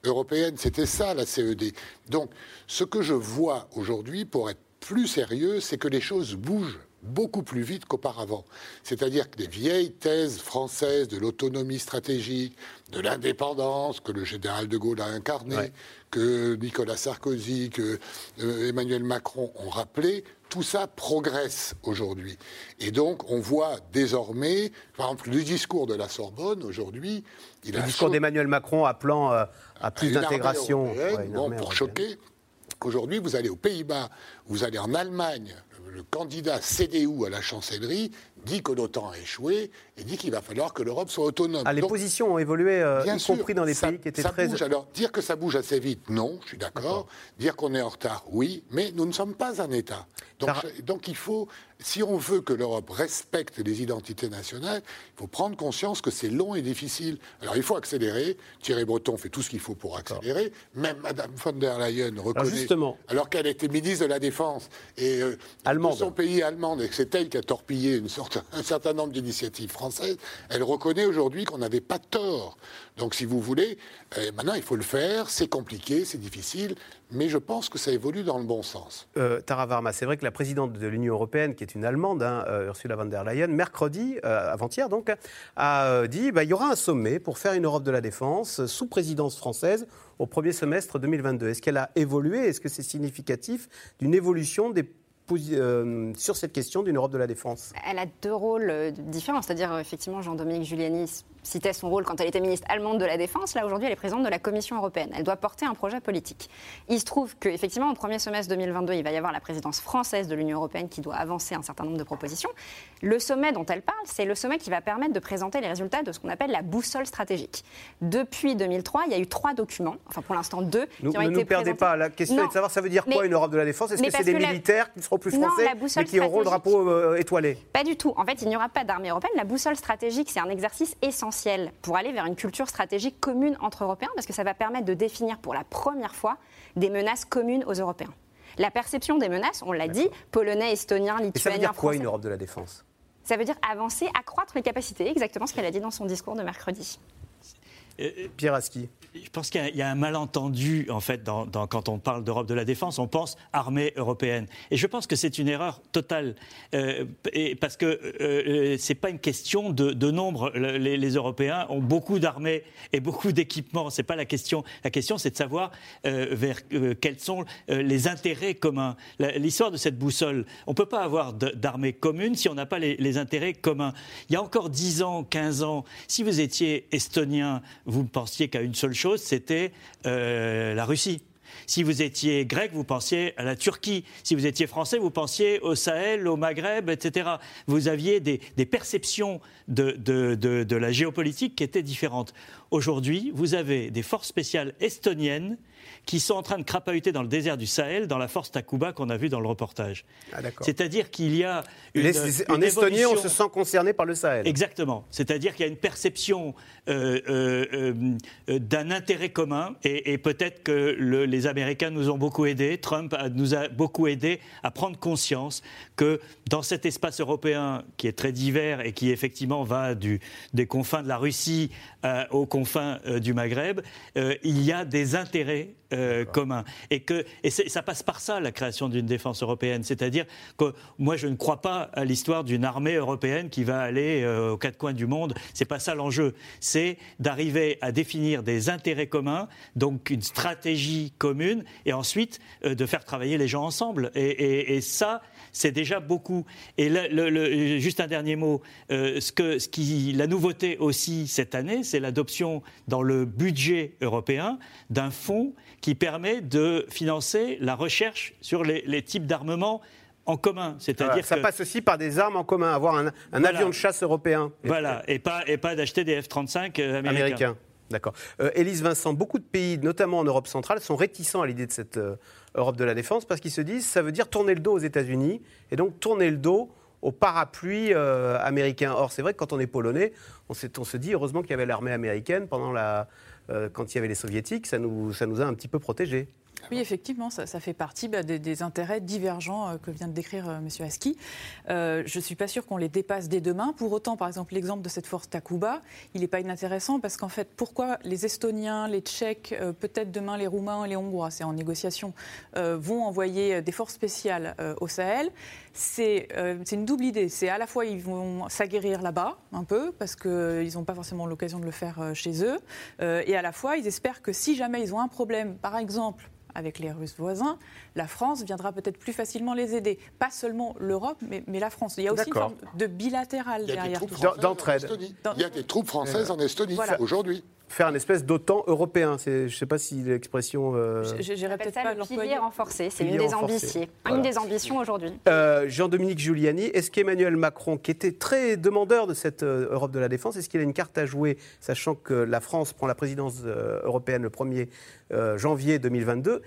européenne, c'était ça la CED. Donc, ce que je vois aujourd'hui, pour être plus sérieux, c'est que les choses bougent beaucoup plus vite qu'auparavant. C'est-à-dire que les vieilles thèses françaises de l'autonomie stratégique, de l'indépendance que le général de Gaulle a incarné, que Nicolas Sarkozy, que euh, Emmanuel Macron ont rappelé, tout ça progresse aujourd'hui. Et donc, on voit désormais, par exemple, le discours de la Sorbonne aujourd'hui. Le discours d'Emmanuel Macron appelant euh, à plus d'intégration. pour choquer. Aujourd'hui, vous allez aux Pays-Bas, vous allez en Allemagne, le candidat CDU à la chancellerie dit que l'OTAN a échoué et dit qu'il va falloir que l'Europe soit autonome. Ah, les positions ont évolué, euh, y compris dans les pays qui étaient ça très... Bouge. Alors, dire que ça bouge assez vite, non, je suis d'accord. Dire qu'on est en retard, oui, mais nous ne sommes pas un État. Donc, donc il faut, si on veut que l'Europe respecte les identités nationales, il faut prendre conscience que c'est long et difficile. Alors il faut accélérer. Thierry Breton fait tout ce qu'il faut pour accélérer. Même Madame von der Leyen reconnaît, alors, justement, alors qu'elle était ministre de la Défense et euh, de son pays allemande, et que c'est elle qui a torpillé une sorte, un certain nombre d'initiatives françaises, elle reconnaît aujourd'hui qu'on n'avait pas tort. Donc si vous voulez, euh, maintenant il faut le faire. C'est compliqué, c'est difficile mais je pense que ça évolue dans le bon sens. Euh, Tara Varma, c'est vrai que la présidente de l'Union européenne, qui est une Allemande, hein, euh, Ursula von der Leyen, mercredi, euh, avant-hier donc, a euh, dit bah, il y aura un sommet pour faire une Europe de la défense sous présidence française au premier semestre 2022. Est-ce qu'elle a évolué? Est-ce que c'est significatif d'une évolution sur cette question d'une Europe de la défense? Elle a deux rôles différents, c'est-à-dire effectivement Jean-Dominique Giuliani citait son rôle quand elle était ministre allemande de la Défense. Là, aujourd'hui, elle est présidente de la Commission européenne. Elle doit porter un projet politique. Il se trouve qu'effectivement, au premier semestre 2022, il va y avoir la présidence française de l'Union européenne qui doit avancer un certain nombre de propositions. Le sommet dont elle parle, c'est le sommet qui va permettre de présenter les résultats de ce qu'on appelle la boussole stratégique. Depuis 2003, il y a eu trois documents, enfin pour l'instant deux, qui ont ne nous perdez pas. La question est de savoir ça veut dire quoi une Europe de la défense? Est-ce que c'est des militaires qui seront plus français mais qui auront le drapeau euh, étoilé? Pas du tout. En fait, il n'y aura pas d'armée européenne. La boussole stratégique, c'est un exercice essentiel pour aller vers une culture stratégique commune entre Européens, parce que ça va permettre de définir pour la première fois des menaces communes aux Européens. La perception des menaces, on l'a dit, polonais, estonien, lituanien, Et ça veut dire quoi une Europe de la défense? Ça veut dire avancer, accroître les capacités, exactement ce qu'elle a dit dans son discours de mercredi. Pierre Aski je pense qu'il y, a un malentendu, en fait, quand on parle d'Europe de la défense, on pense armée européenne. Et je pense que c'est une erreur totale, euh, parce que euh, euh, c'est pas une question de, nombre. Les, Européens ont beaucoup d'armées et beaucoup d'équipements. C'est pas la question. La question, c'est de savoir vers quels sont les intérêts communs. L'histoire de cette boussole, on peut pas avoir d'armée commune si on n'a pas les, les, intérêts communs. Il y a encore 10 ans, 15 ans, si vous étiez estonien, vous ne pensiez qu'à une seule chose c'était euh, la Russie. Si vous étiez grec, vous pensiez à la Turquie. Si vous étiez français, vous pensiez au Sahel, au Maghreb, etc. Vous aviez des, perceptions de, de, la géopolitique qui étaient différentes. Aujourd'hui, vous avez des forces spéciales estoniennes qui sont en train de crapahuter dans le désert du Sahel, dans la force Takuba qu'on a vu dans le reportage. Ah, C'est-à-dire qu'il y a une, en Estonie, on se sent concerné par le Sahel. Exactement. C'est-à-dire qu'il y a une perception euh, euh, euh, d'un intérêt commun, et, peut-être que les Américains nous ont beaucoup aidés, Trump nous a beaucoup aidés à prendre conscience que dans cet espace européen qui est très divers et qui effectivement va du, des confins de la Russie aux confins du Maghreb, il y a des intérêts euh, commun. Et, que, et ça passe par ça, la création d'une défense européenne. C'est-à-dire que moi, je ne crois pas à l'histoire d'une armée européenne qui va aller euh, aux quatre coins du monde. C'est pas ça l'enjeu. C'est d'arriver à définir des intérêts communs, donc une stratégie commune, et ensuite euh, de faire travailler les gens ensemble. Et, ça, c'est déjà beaucoup. Et le, juste un dernier mot. ce, que, ce qui, la nouveauté aussi cette année, c'est l'adoption dans le budget européen d'un fonds qui permet de financer la recherche sur les, types d'armements en commun. C'est-à-dire ça passe aussi par des armes en commun, avoir un, avion de chasse européen. Voilà, et pas, et pas d'acheter des F-35 euh, américains. D'accord. Euh, Élise Vincent, beaucoup de pays, notamment en Europe centrale, sont réticents à l'idée de cette euh, Europe de la défense parce qu'ils se disent ça veut dire tourner le dos aux États-Unis et donc tourner le dos au parapluie américain. Or, c'est vrai que quand on est polonais, on, on se dit heureusement qu'il y avait l'armée américaine pendant la, euh, quand il y avait les soviétiques, ça nous, ça nous a un petit peu protégés. Oui, effectivement, ça, fait partie bah, des, intérêts divergents euh, que vient de décrire euh, M. Aski. Euh, je ne suis pas sûre qu'on les dépasse dès demain. Pour autant, par exemple, l'exemple de cette force Takuba, il n'est pas inintéressant parce qu'en fait, pourquoi les Estoniens, les Tchèques, peut-être demain les Roumains et les Hongrois, c'est en négociation, vont envoyer des forces spéciales au Sahel c'est une double idée. C'est à la fois ils vont s'aguerrir là-bas un peu parce qu'ils n'ont pas forcément l'occasion de le faire chez eux, et à la fois ils espèrent que si jamais ils ont un problème, par exemple avec les Russes voisins, la France viendra peut-être plus facilement les aider. Pas seulement l'Europe, mais, la France. Il y a aussi une forme de bilatéral derrière tout ça. D'entraide. Il y a des troupes françaises en Estonie aujourd'hui faire un espèce d'OTAN européen. Je ne sais pas si l'expression. Euh... J'irais peut-être pas le pilier renforcé. C'est une, des ambitions, une des ambitions aujourd'hui. Euh, Jean-Dominique Giuliani, est-ce qu'Emmanuel Macron, qui était très demandeur de cette euh, Europe de la défense, est-ce qu'il a une carte à jouer, sachant que la France prend la présidence euh, européenne le 1er janvier 2022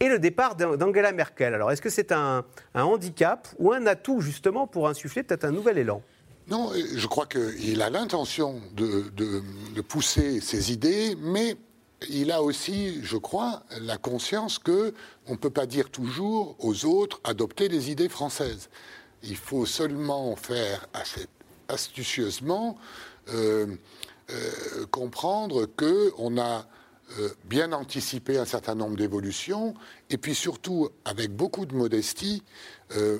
et le départ d'Angela Merkel? Alors, est-ce que c'est un, un handicap ou un atout, justement, pour insuffler peut-être un nouvel élan? Non, je crois qu'il a l'intention de, pousser ses idées, mais il a aussi, je crois, la conscience que on ne peut pas dire toujours aux autres adopter les idées françaises. Il faut seulement faire assez astucieusement euh, euh, comprendre que on a euh, bien anticipé un certain nombre d'évolutions et puis surtout, avec beaucoup de modestie, euh,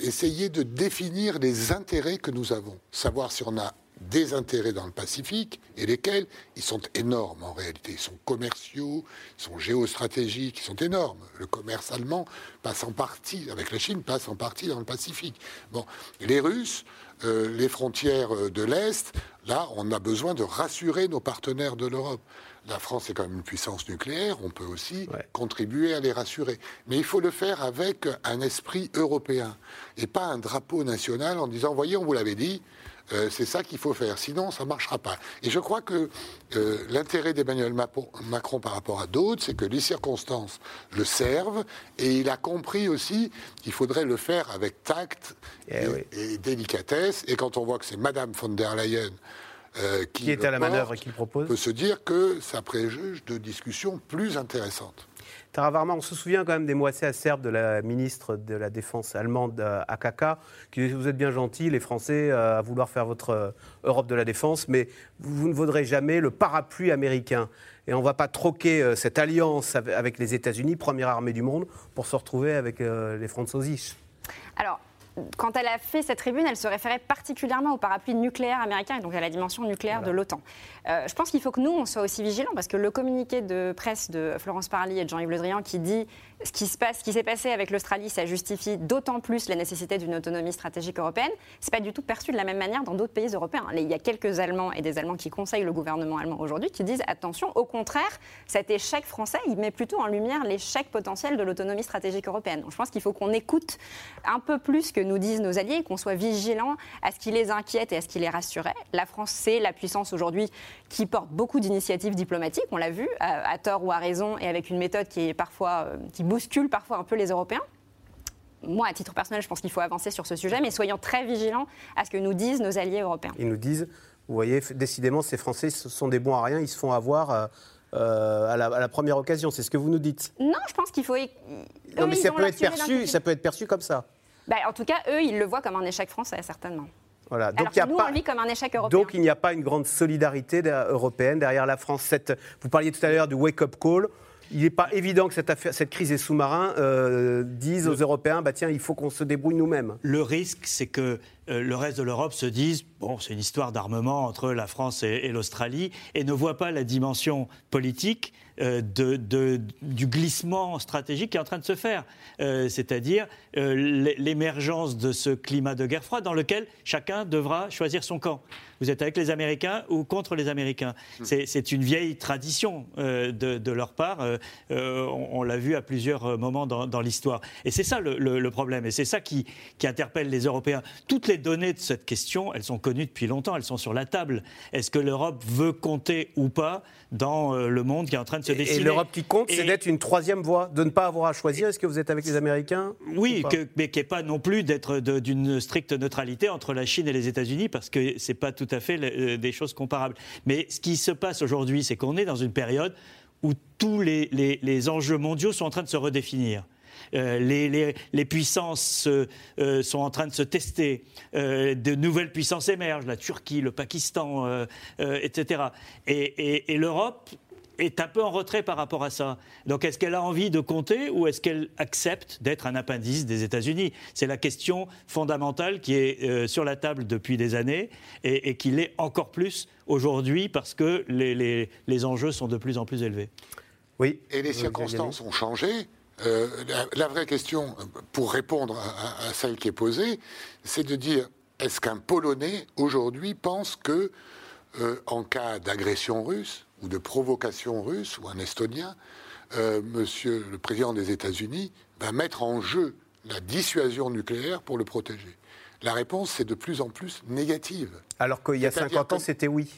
essayer de définir les intérêts que nous avons. Savoir si on a des intérêts dans le Pacifique et lesquels ils sont énormes en réalité. Ils sont commerciaux, ils sont géostratégiques, ils sont énormes. Le commerce allemand passe en partie, avec la Chine, passe en partie dans le Pacifique. Bon, les Russes, euh, les frontières de l'Est, là, on a besoin de rassurer nos partenaires de l'Europe la France est quand même une puissance nucléaire, on peut aussi contribuer à les rassurer. Mais il faut le faire avec un esprit européen et pas un drapeau national en disant, voyez, on vous l'avait dit, euh, c'est ça qu'il faut faire, sinon ça ne marchera pas. Et je crois que euh, l'intérêt d'Emmanuel Macron par rapport à d'autres, c'est que les circonstances le servent, et il a compris aussi qu'il faudrait le faire avec tact eh et, délicatesse. Et quand on voit que c'est Madame von der Leyen euh, qui, est à la manœuvre et qui le propose. On peut se dire que ça préjuge de discussions plus intéressantes. Tara Varma, on se souvient quand même des mots assez acerbes de la ministre de la Défense allemande euh, Akaka, qui disait Vous êtes bien gentils, les Français, euh, à vouloir faire votre Europe de la Défense, mais vous, ne vaudrez jamais le parapluie américain. Et on ne va pas troquer cette alliance avec les États-Unis, première armée du monde, pour se retrouver avec les Franzosisch. Alors, quand elle a fait cette tribune, elle se référait particulièrement au parapluie nucléaire américain et donc à la dimension nucléaire de l'OTAN. Euh, je pense qu'il faut que nous, on soit aussi vigilants parce que le communiqué de presse de Florence Parly et de Jean-Yves Le Drian qui dit ce qui se passe, ce qui s'est passé avec l'Australie, ça justifie d'autant plus la nécessité d'une autonomie stratégique européenne. C'est pas du tout perçu de la même manière dans d'autres pays européens. Il y a quelques Allemands et des Allemands qui conseillent le gouvernement allemand aujourd'hui qui disent attention, au contraire, cet échec français, il met plutôt en lumière l'échec potentiel de l'autonomie stratégique européenne. je pense qu'il faut qu'on écoute un peu plus que nous disent nos alliés, qu'on soit vigilant à ce qui les inquiète et à ce qui les rassurait. La France, c'est la puissance aujourd'hui qui porte beaucoup d'initiatives diplomatiques, on l'a vu, à, tort ou à raison, et avec une méthode qui est parfois euh, qui bouscule parfois un peu les Européens. Moi, à titre personnel, je pense qu'il faut avancer sur ce sujet, mais soyons très vigilants à ce que nous disent nos alliés européens. Ils nous disent, vous voyez, décidément, ces Français sont des bons à rien, ils se font avoir. Euh, euh, à, la, première occasion, c'est ce que vous nous dites. Non, je pense qu'il faut. Non, mais ça peut, être perçu, ça peut être perçu comme ça. Bah, en tout cas, eux, ils le voient comme un échec français, certainement. Voilà. Donc, Alors nous, on vit comme un échec européen. Donc il n'y a pas une grande solidarité européenne derrière la France. Cette, vous parliez tout à l'heure du wake-up call il n'est pas évident que cette, crise des sous-marins euh, dise aux Européens, bah tiens, il faut qu'on se débrouille nous-mêmes. Le risque, c'est que euh, le reste de l'Europe se dise, bon, c'est une histoire d'armement entre la France et, l'Australie, et ne voit pas la dimension politique euh, de, du glissement stratégique qui est en train de se faire, c'est-à-dire l'émergence de ce climat de guerre froide dans lequel chacun devra choisir son camp vous êtes avec les Américains ou contre les Américains. Hmm. C'est une vieille tradition euh, de, leur part. Euh, euh, on, l'a vu à plusieurs moments dans, l'histoire. Et c'est ça le, problème. Et c'est ça qui, interpelle les Européens. Toutes les données de cette question, elles sont connues depuis longtemps. Elles sont sur la table. Est-ce que l'Europe veut compter ou pas dans le monde qui est en train de se dessiner Et l'Europe qui compte, c'est d'être une troisième voie, de ne pas avoir à choisir. Est-ce que vous êtes avec les Américains Oui, mais qui n'est pas non plus d'être d'une stricte neutralité entre la Chine et les États-Unis, parce que c'est pas tout à fait euh, des choses comparables. Mais ce qui se passe aujourd'hui, c'est qu'on est dans une période où tous les, les enjeux mondiaux sont en train de se redéfinir. Euh, les, puissances euh, sont en train de se tester, de nouvelles puissances émergent, la Turquie, le Pakistan, etc. Et, l'Europe est un peu en retrait par rapport à ça. Donc est-ce qu'elle a envie de compter ou est-ce qu'elle accepte d'être un appendice des États-Unis? C'est la question fondamentale qui est sur la table depuis des années et, qui l'est encore plus aujourd'hui parce que les, les, enjeux sont de plus en plus élevés. Oui. Et les circonstances ont changé. Euh, la, vraie question, pour répondre à, celle qui est posée, c'est de dire est-ce qu'un Polonais aujourd'hui pense que, euh, en cas d'agression russe ou de provocation russe, ou un Estonien, euh, Monsieur le président des États-Unis va mettre en jeu la dissuasion nucléaire pour le protéger La réponse, c'est de plus en plus négative. Alors qu'il y a 50 ans, c'était oui.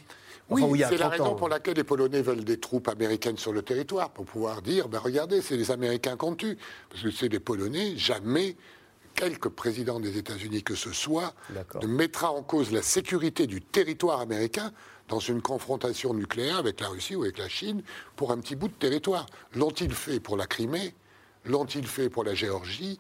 Oui, c'est la raison pour laquelle les Polonais veulent des troupes américaines sur le territoire, pour pouvoir dire, ben regardez, c'est les Américains qu'on tue. Parce que c'est les Polonais, jamais quelque président des États-Unis que ce soit ne mettra en cause la sécurité du territoire américain dans une confrontation nucléaire avec la Russie ou avec la Chine pour un petit bout de territoire. L'ont-ils fait pour la Crimée L'ont-ils fait pour la Géorgie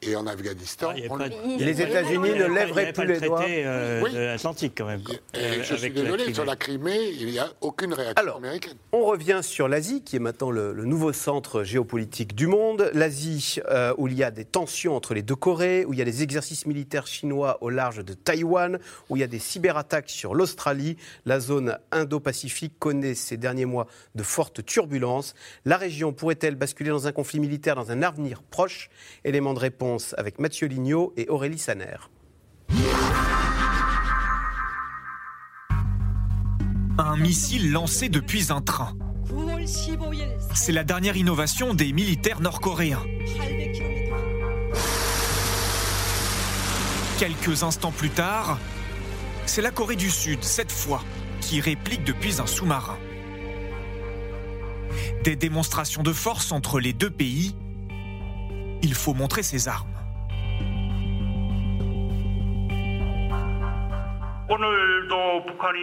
et en Afghanistan ah, Les États-Unis ne lèveraient plus les doigts. Euh, Atlantique quand même. Euh, je suis désolé, sur la Crimée, il n'y a aucune réaction américaine. On revient sur l'Asie, qui est maintenant le, nouveau centre géopolitique du monde. L'Asie, euh, où il y a des tensions entre les deux Corées, où il y a des exercices militaires chinois au large de Taïwan, où il y a des cyberattaques sur l'Australie. La zone Indo-Pacifique connaît ces derniers mois de fortes turbulences. La région pourrait-elle basculer dans un conflit militaire dans un avenir proche Élément de réponse avec Mathieu Lignot et Aurélie Saner. Un missile lancé depuis un train. C'est la dernière innovation des militaires nord-coréens. Quelques instants plus tard, c'est la Corée du Sud, cette fois, qui réplique depuis un sous-marin. Des démonstrations de force entre les deux pays. Il faut montrer ses armes.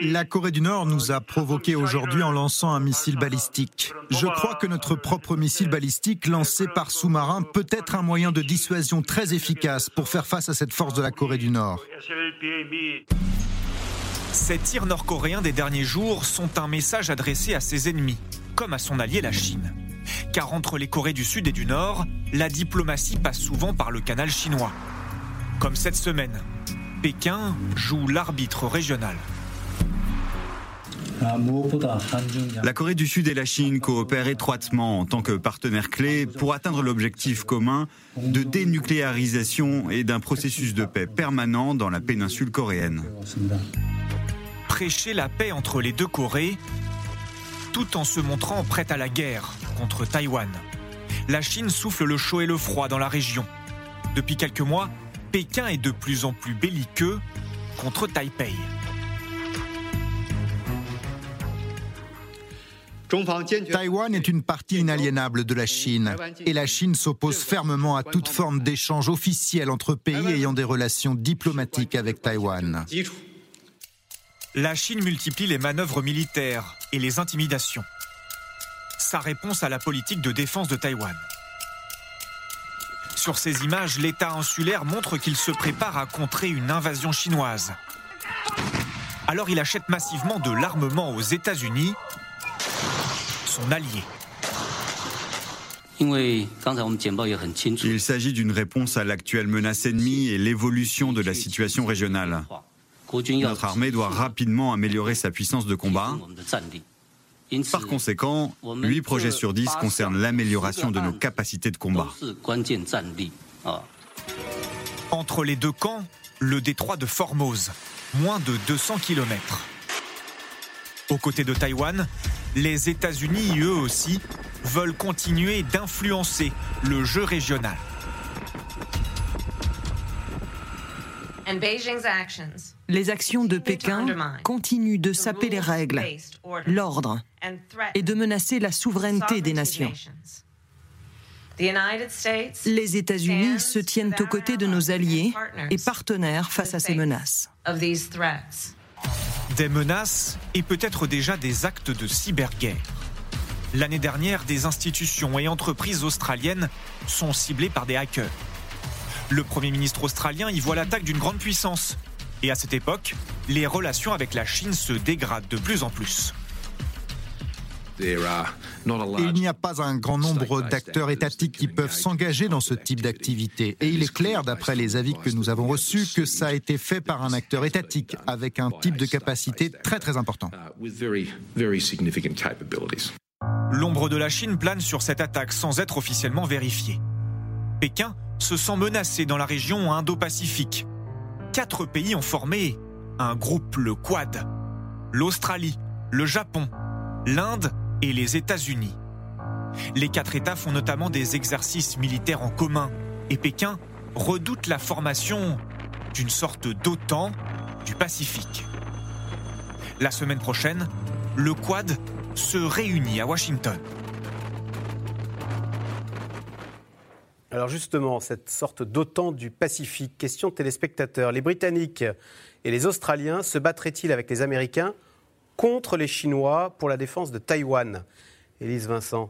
La Corée du Nord nous a provoqué aujourd'hui en lançant un missile balistique. Je crois que notre propre missile balistique lancé par sous-marin peut être un moyen de dissuasion très efficace pour faire face à cette force de la Corée du Nord. Ces tirs nord-coréens des derniers jours sont un message adressé à ses ennemis comme à son allié la Chine. Car entre les Corées du Sud et du Nord, la diplomatie passe souvent par le canal chinois. Comme cette semaine, Pékin joue l'arbitre régional. La Corée du Sud et la Chine coopèrent étroitement en tant que partenaires clés pour atteindre l'objectif commun de dénucléarisation et d'un processus de paix permanent dans la péninsule coréenne. Prêcher la paix entre les deux Corées, tout en se montrant prête à la guerre contre Taïwan. La Chine souffle le chaud et le froid dans la région. Depuis quelques mois, Pékin est de plus en plus belliqueux contre Taipei. Taïwan est une partie inaliénable de la Chine et la Chine s'oppose fermement à toute forme d'échange officiel entre pays ayant des relations diplomatiques avec Taïwan la Chine multiplie les manœuvres militaires et les intimidations. Sa réponse à la politique de défense de Taïwan. Sur ces images, l'État insulaire montre qu'il se prépare à contrer une invasion chinoise. Alors il achète massivement de l'armement aux États-Unis, son allié. Il s'agit d'une réponse à l'actuelle menace ennemie et l'évolution de la situation régionale. Notre armée doit rapidement améliorer sa puissance de combat. Par conséquent, 8 projets sur 10 concernent l'amélioration de nos capacités de combat. Entre les deux camps, le détroit de Formose, moins de 200 km. Aux côtés de Taïwan, les États-Unis, eux aussi, veulent continuer d'influencer le jeu régional. Les actions de Pékin continuent de saper les règles, l'ordre et de menacer la souveraineté des nations. Les États-Unis se tiennent aux côtés de nos alliés et partenaires face à ces menaces. Des menaces et peut-être déjà des actes de cyberguerre. L'année dernière, des institutions et entreprises australiennes sont ciblées par des hackers. Le Premier ministre australien y voit l'attaque d'une grande puissance. Et à cette époque, les relations avec la Chine se dégradent de plus en plus. il n'y a pas un grand nombre d'acteurs étatiques qui peuvent s'engager dans ce type d'activité. Et il est clair, d'après les avis que nous avons reçus, que ça a été fait par un acteur étatique avec un type de capacité très très important. L'ombre de la Chine plane sur cette attaque sans être officiellement vérifiée. Pékin se sent menacé dans la région Indo-Pacifique. Quatre pays ont formé un groupe, le Quad. L'Australie, le Japon, l'Inde et les États-Unis. Les quatre États font notamment des exercices militaires en commun et Pékin redoute la formation d'une sorte d'OTAN du Pacifique. La semaine prochaine, le Quad se réunit à Washington. Alors justement, cette sorte d'OTAN du Pacifique, question téléspectateurs. Les Britanniques et les Australiens se battraient-ils avec les Américains contre les Chinois pour la défense de Taïwan? Élise Vincent.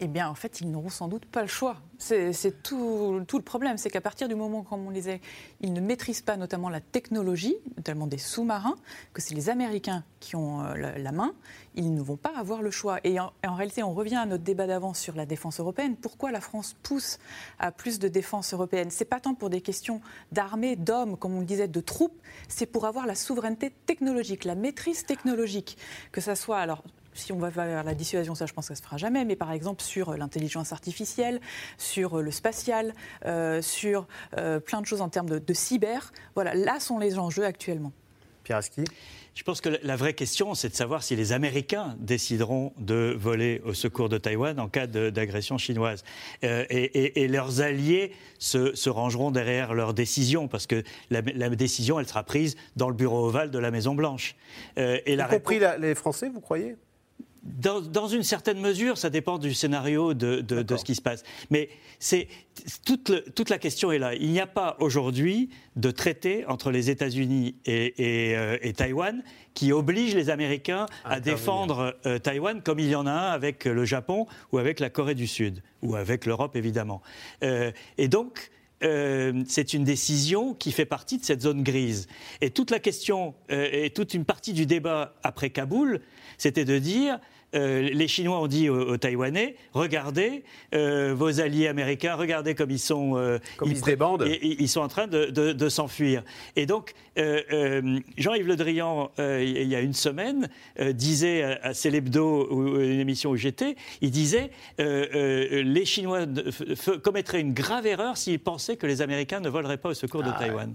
Eh bien, en fait, ils n'auront sans doute pas le choix. C'est tout, le problème, c'est qu'à partir du moment, comme on disait, ils ne maîtrisent pas notamment la technologie, notamment des sous-marins, que c'est les Américains qui ont euh, la, main, ils ne vont pas avoir le choix. Et en, réalité, on revient à notre débat d'avance sur la défense européenne. Pourquoi la France pousse à plus de défense européenne? C'est pas tant pour des questions d'armée, d'hommes, comme on le disait, de troupes, c'est pour avoir la souveraineté technologique, la maîtrise technologique. Que ça soit alors si on va vers la dissuasion, ça je pense que ça se fera jamais, mais par exemple sur l'intelligence artificielle, sur le spatial, euh, sur euh, plein de choses en termes de, cyber. Voilà, là sont les enjeux actuellement. Pierre Aski? Je pense que la vraie question, c'est de savoir si les Américains décideront de voler au secours de Taïwan en cas d'agression chinoise. Euh, et, leurs alliés se, rangeront derrière leur décision, parce que la, décision, elle sera prise dans le bureau ovale de la Maison-Blanche. Euh, y compris les Français, vous croyez? Dans, une certaine mesure, ça dépend du scénario de, ce qui se passe. Mais c'est toute, toute, la question est là. Il n'y a pas aujourd'hui de traité entre les États-Unis et, euh, Taïwan qui oblige les Américains à, défendre euh, Taïwan comme il y en a un avec le Japon ou avec la Corée du Sud ou avec l'Europe évidemment. Euh, et donc c'est une décision qui fait partie de cette zone grise. Et toute la question et toute une partie du débat après Kaboul, c'était de dire euh, les Chinois ont dit aux, Taïwanais regardez euh, vos alliés américains, regardez comme ils sont. Euh, comme ils, se débandent. ils sont en train de, s'enfuir. Et donc, Jean-Yves Le Drian, il y a une semaine, disait à, Célébdo, une émission où j'étais, il disait les Chinois commettraient une grave erreur s'ils pensaient que les Américains ne voleraient pas au secours de ah Taïwan.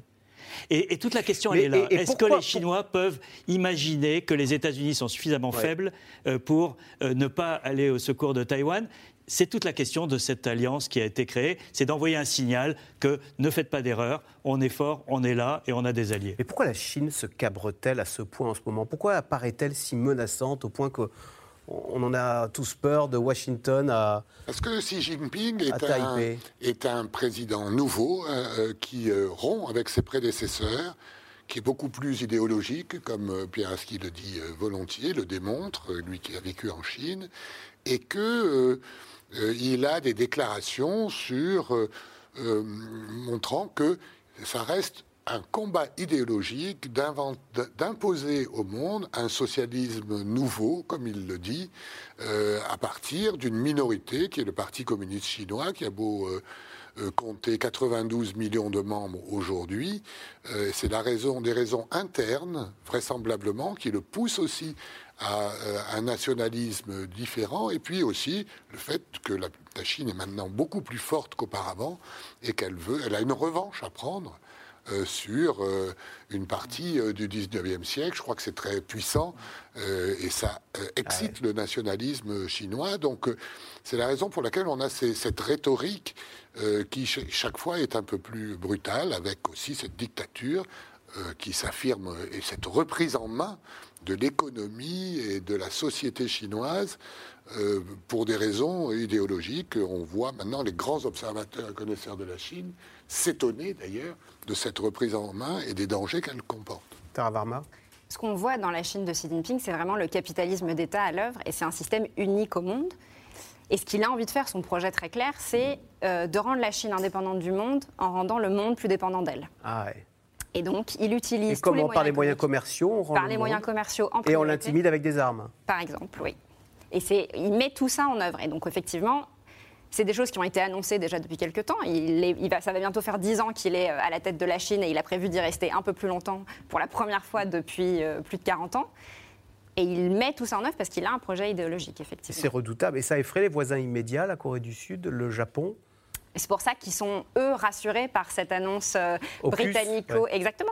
Et, toute la question, elle est là. Est-ce que les Chinois peuvent imaginer que les États-Unis sont suffisamment faibles euh, pour euh, ne pas aller au secours de Taïwan? C'est toute la question de cette alliance qui a été créée, c'est d'envoyer un signal que ne faites pas d'erreur, on est fort, on est là et on a des alliés. Mais pourquoi la Chine se cabre-t-elle à ce point en ce moment? Pourquoi apparaît-elle si menaçante au point que on en a tous peur de Washington à. Parce que Xi Jinping est, un, est un, président nouveau euh, euh, qui euh, rompt avec ses prédécesseurs, qui est beaucoup plus idéologique, comme Pierre Aski le dit volontiers, le démontre, lui qui a vécu en Chine, et que il a des déclarations sur montrant que ça reste un combat idéologique d'imposer au monde un socialisme nouveau, comme il le dit, euh, à partir d'une minorité qui est le Parti communiste chinois, qui a beau euh, euh, compter 92 millions de membres aujourd'hui. C'est la raison, des raisons internes, vraisemblablement, qui le poussent aussi à un nationalisme différent, et puis aussi le fait que la, la Chine est maintenant beaucoup plus forte qu'auparavant et qu'elle veut, elle a une revanche à prendre sur euh, une partie euh, du 19e siècle. Je crois que c'est très puissant et ça excite le nationalisme chinois. Donc c'est la raison pour laquelle on a cette rhétorique qui chaque fois est un peu plus brutale, avec aussi cette dictature qui s'affirme et cette reprise en main de l'économie et de la société chinoise pour des raisons idéologiques. On voit maintenant les grands observateurs et connaisseurs de la Chine s'étonner d'ailleurs de cette reprise en main et des dangers qu'elle comporte. Tara Varma Ce qu'on voit dans la Chine de Xi Jinping, c'est vraiment le capitalisme d'État à l'œuvre et c'est un système unique au monde. Et ce qu'il a envie de faire, son projet très clair, c'est euh, de rendre la Chine indépendante du monde en rendant le monde plus dépendant d'elle. Ah ouais. Et donc, il utilise. Et comment tous les moyens Par les moyens commerciaux on rend Par le les monde moyens commerciaux en Et on priorité. l'intimide avec des armes. Par exemple, oui. Et c'est, il met tout ça en œuvre. Et donc, effectivement, c'est des choses qui ont été annoncées déjà depuis quelques temps. Il va, ça va bientôt faire 10 ans qu'il est euh, à la tête de la Chine et il a prévu d'y rester un peu plus longtemps pour la première fois depuis euh, plus de 40 ans. Et il met tout ça en œuvre parce qu'il a un projet idéologique, effectivement. C'est redoutable. Et ça effraie les voisins immédiats, la Corée du Sud, le Japon. C'est pour ça qu'ils sont, eux, rassurés par cette annonce euh, britannico. ouais. Exactement.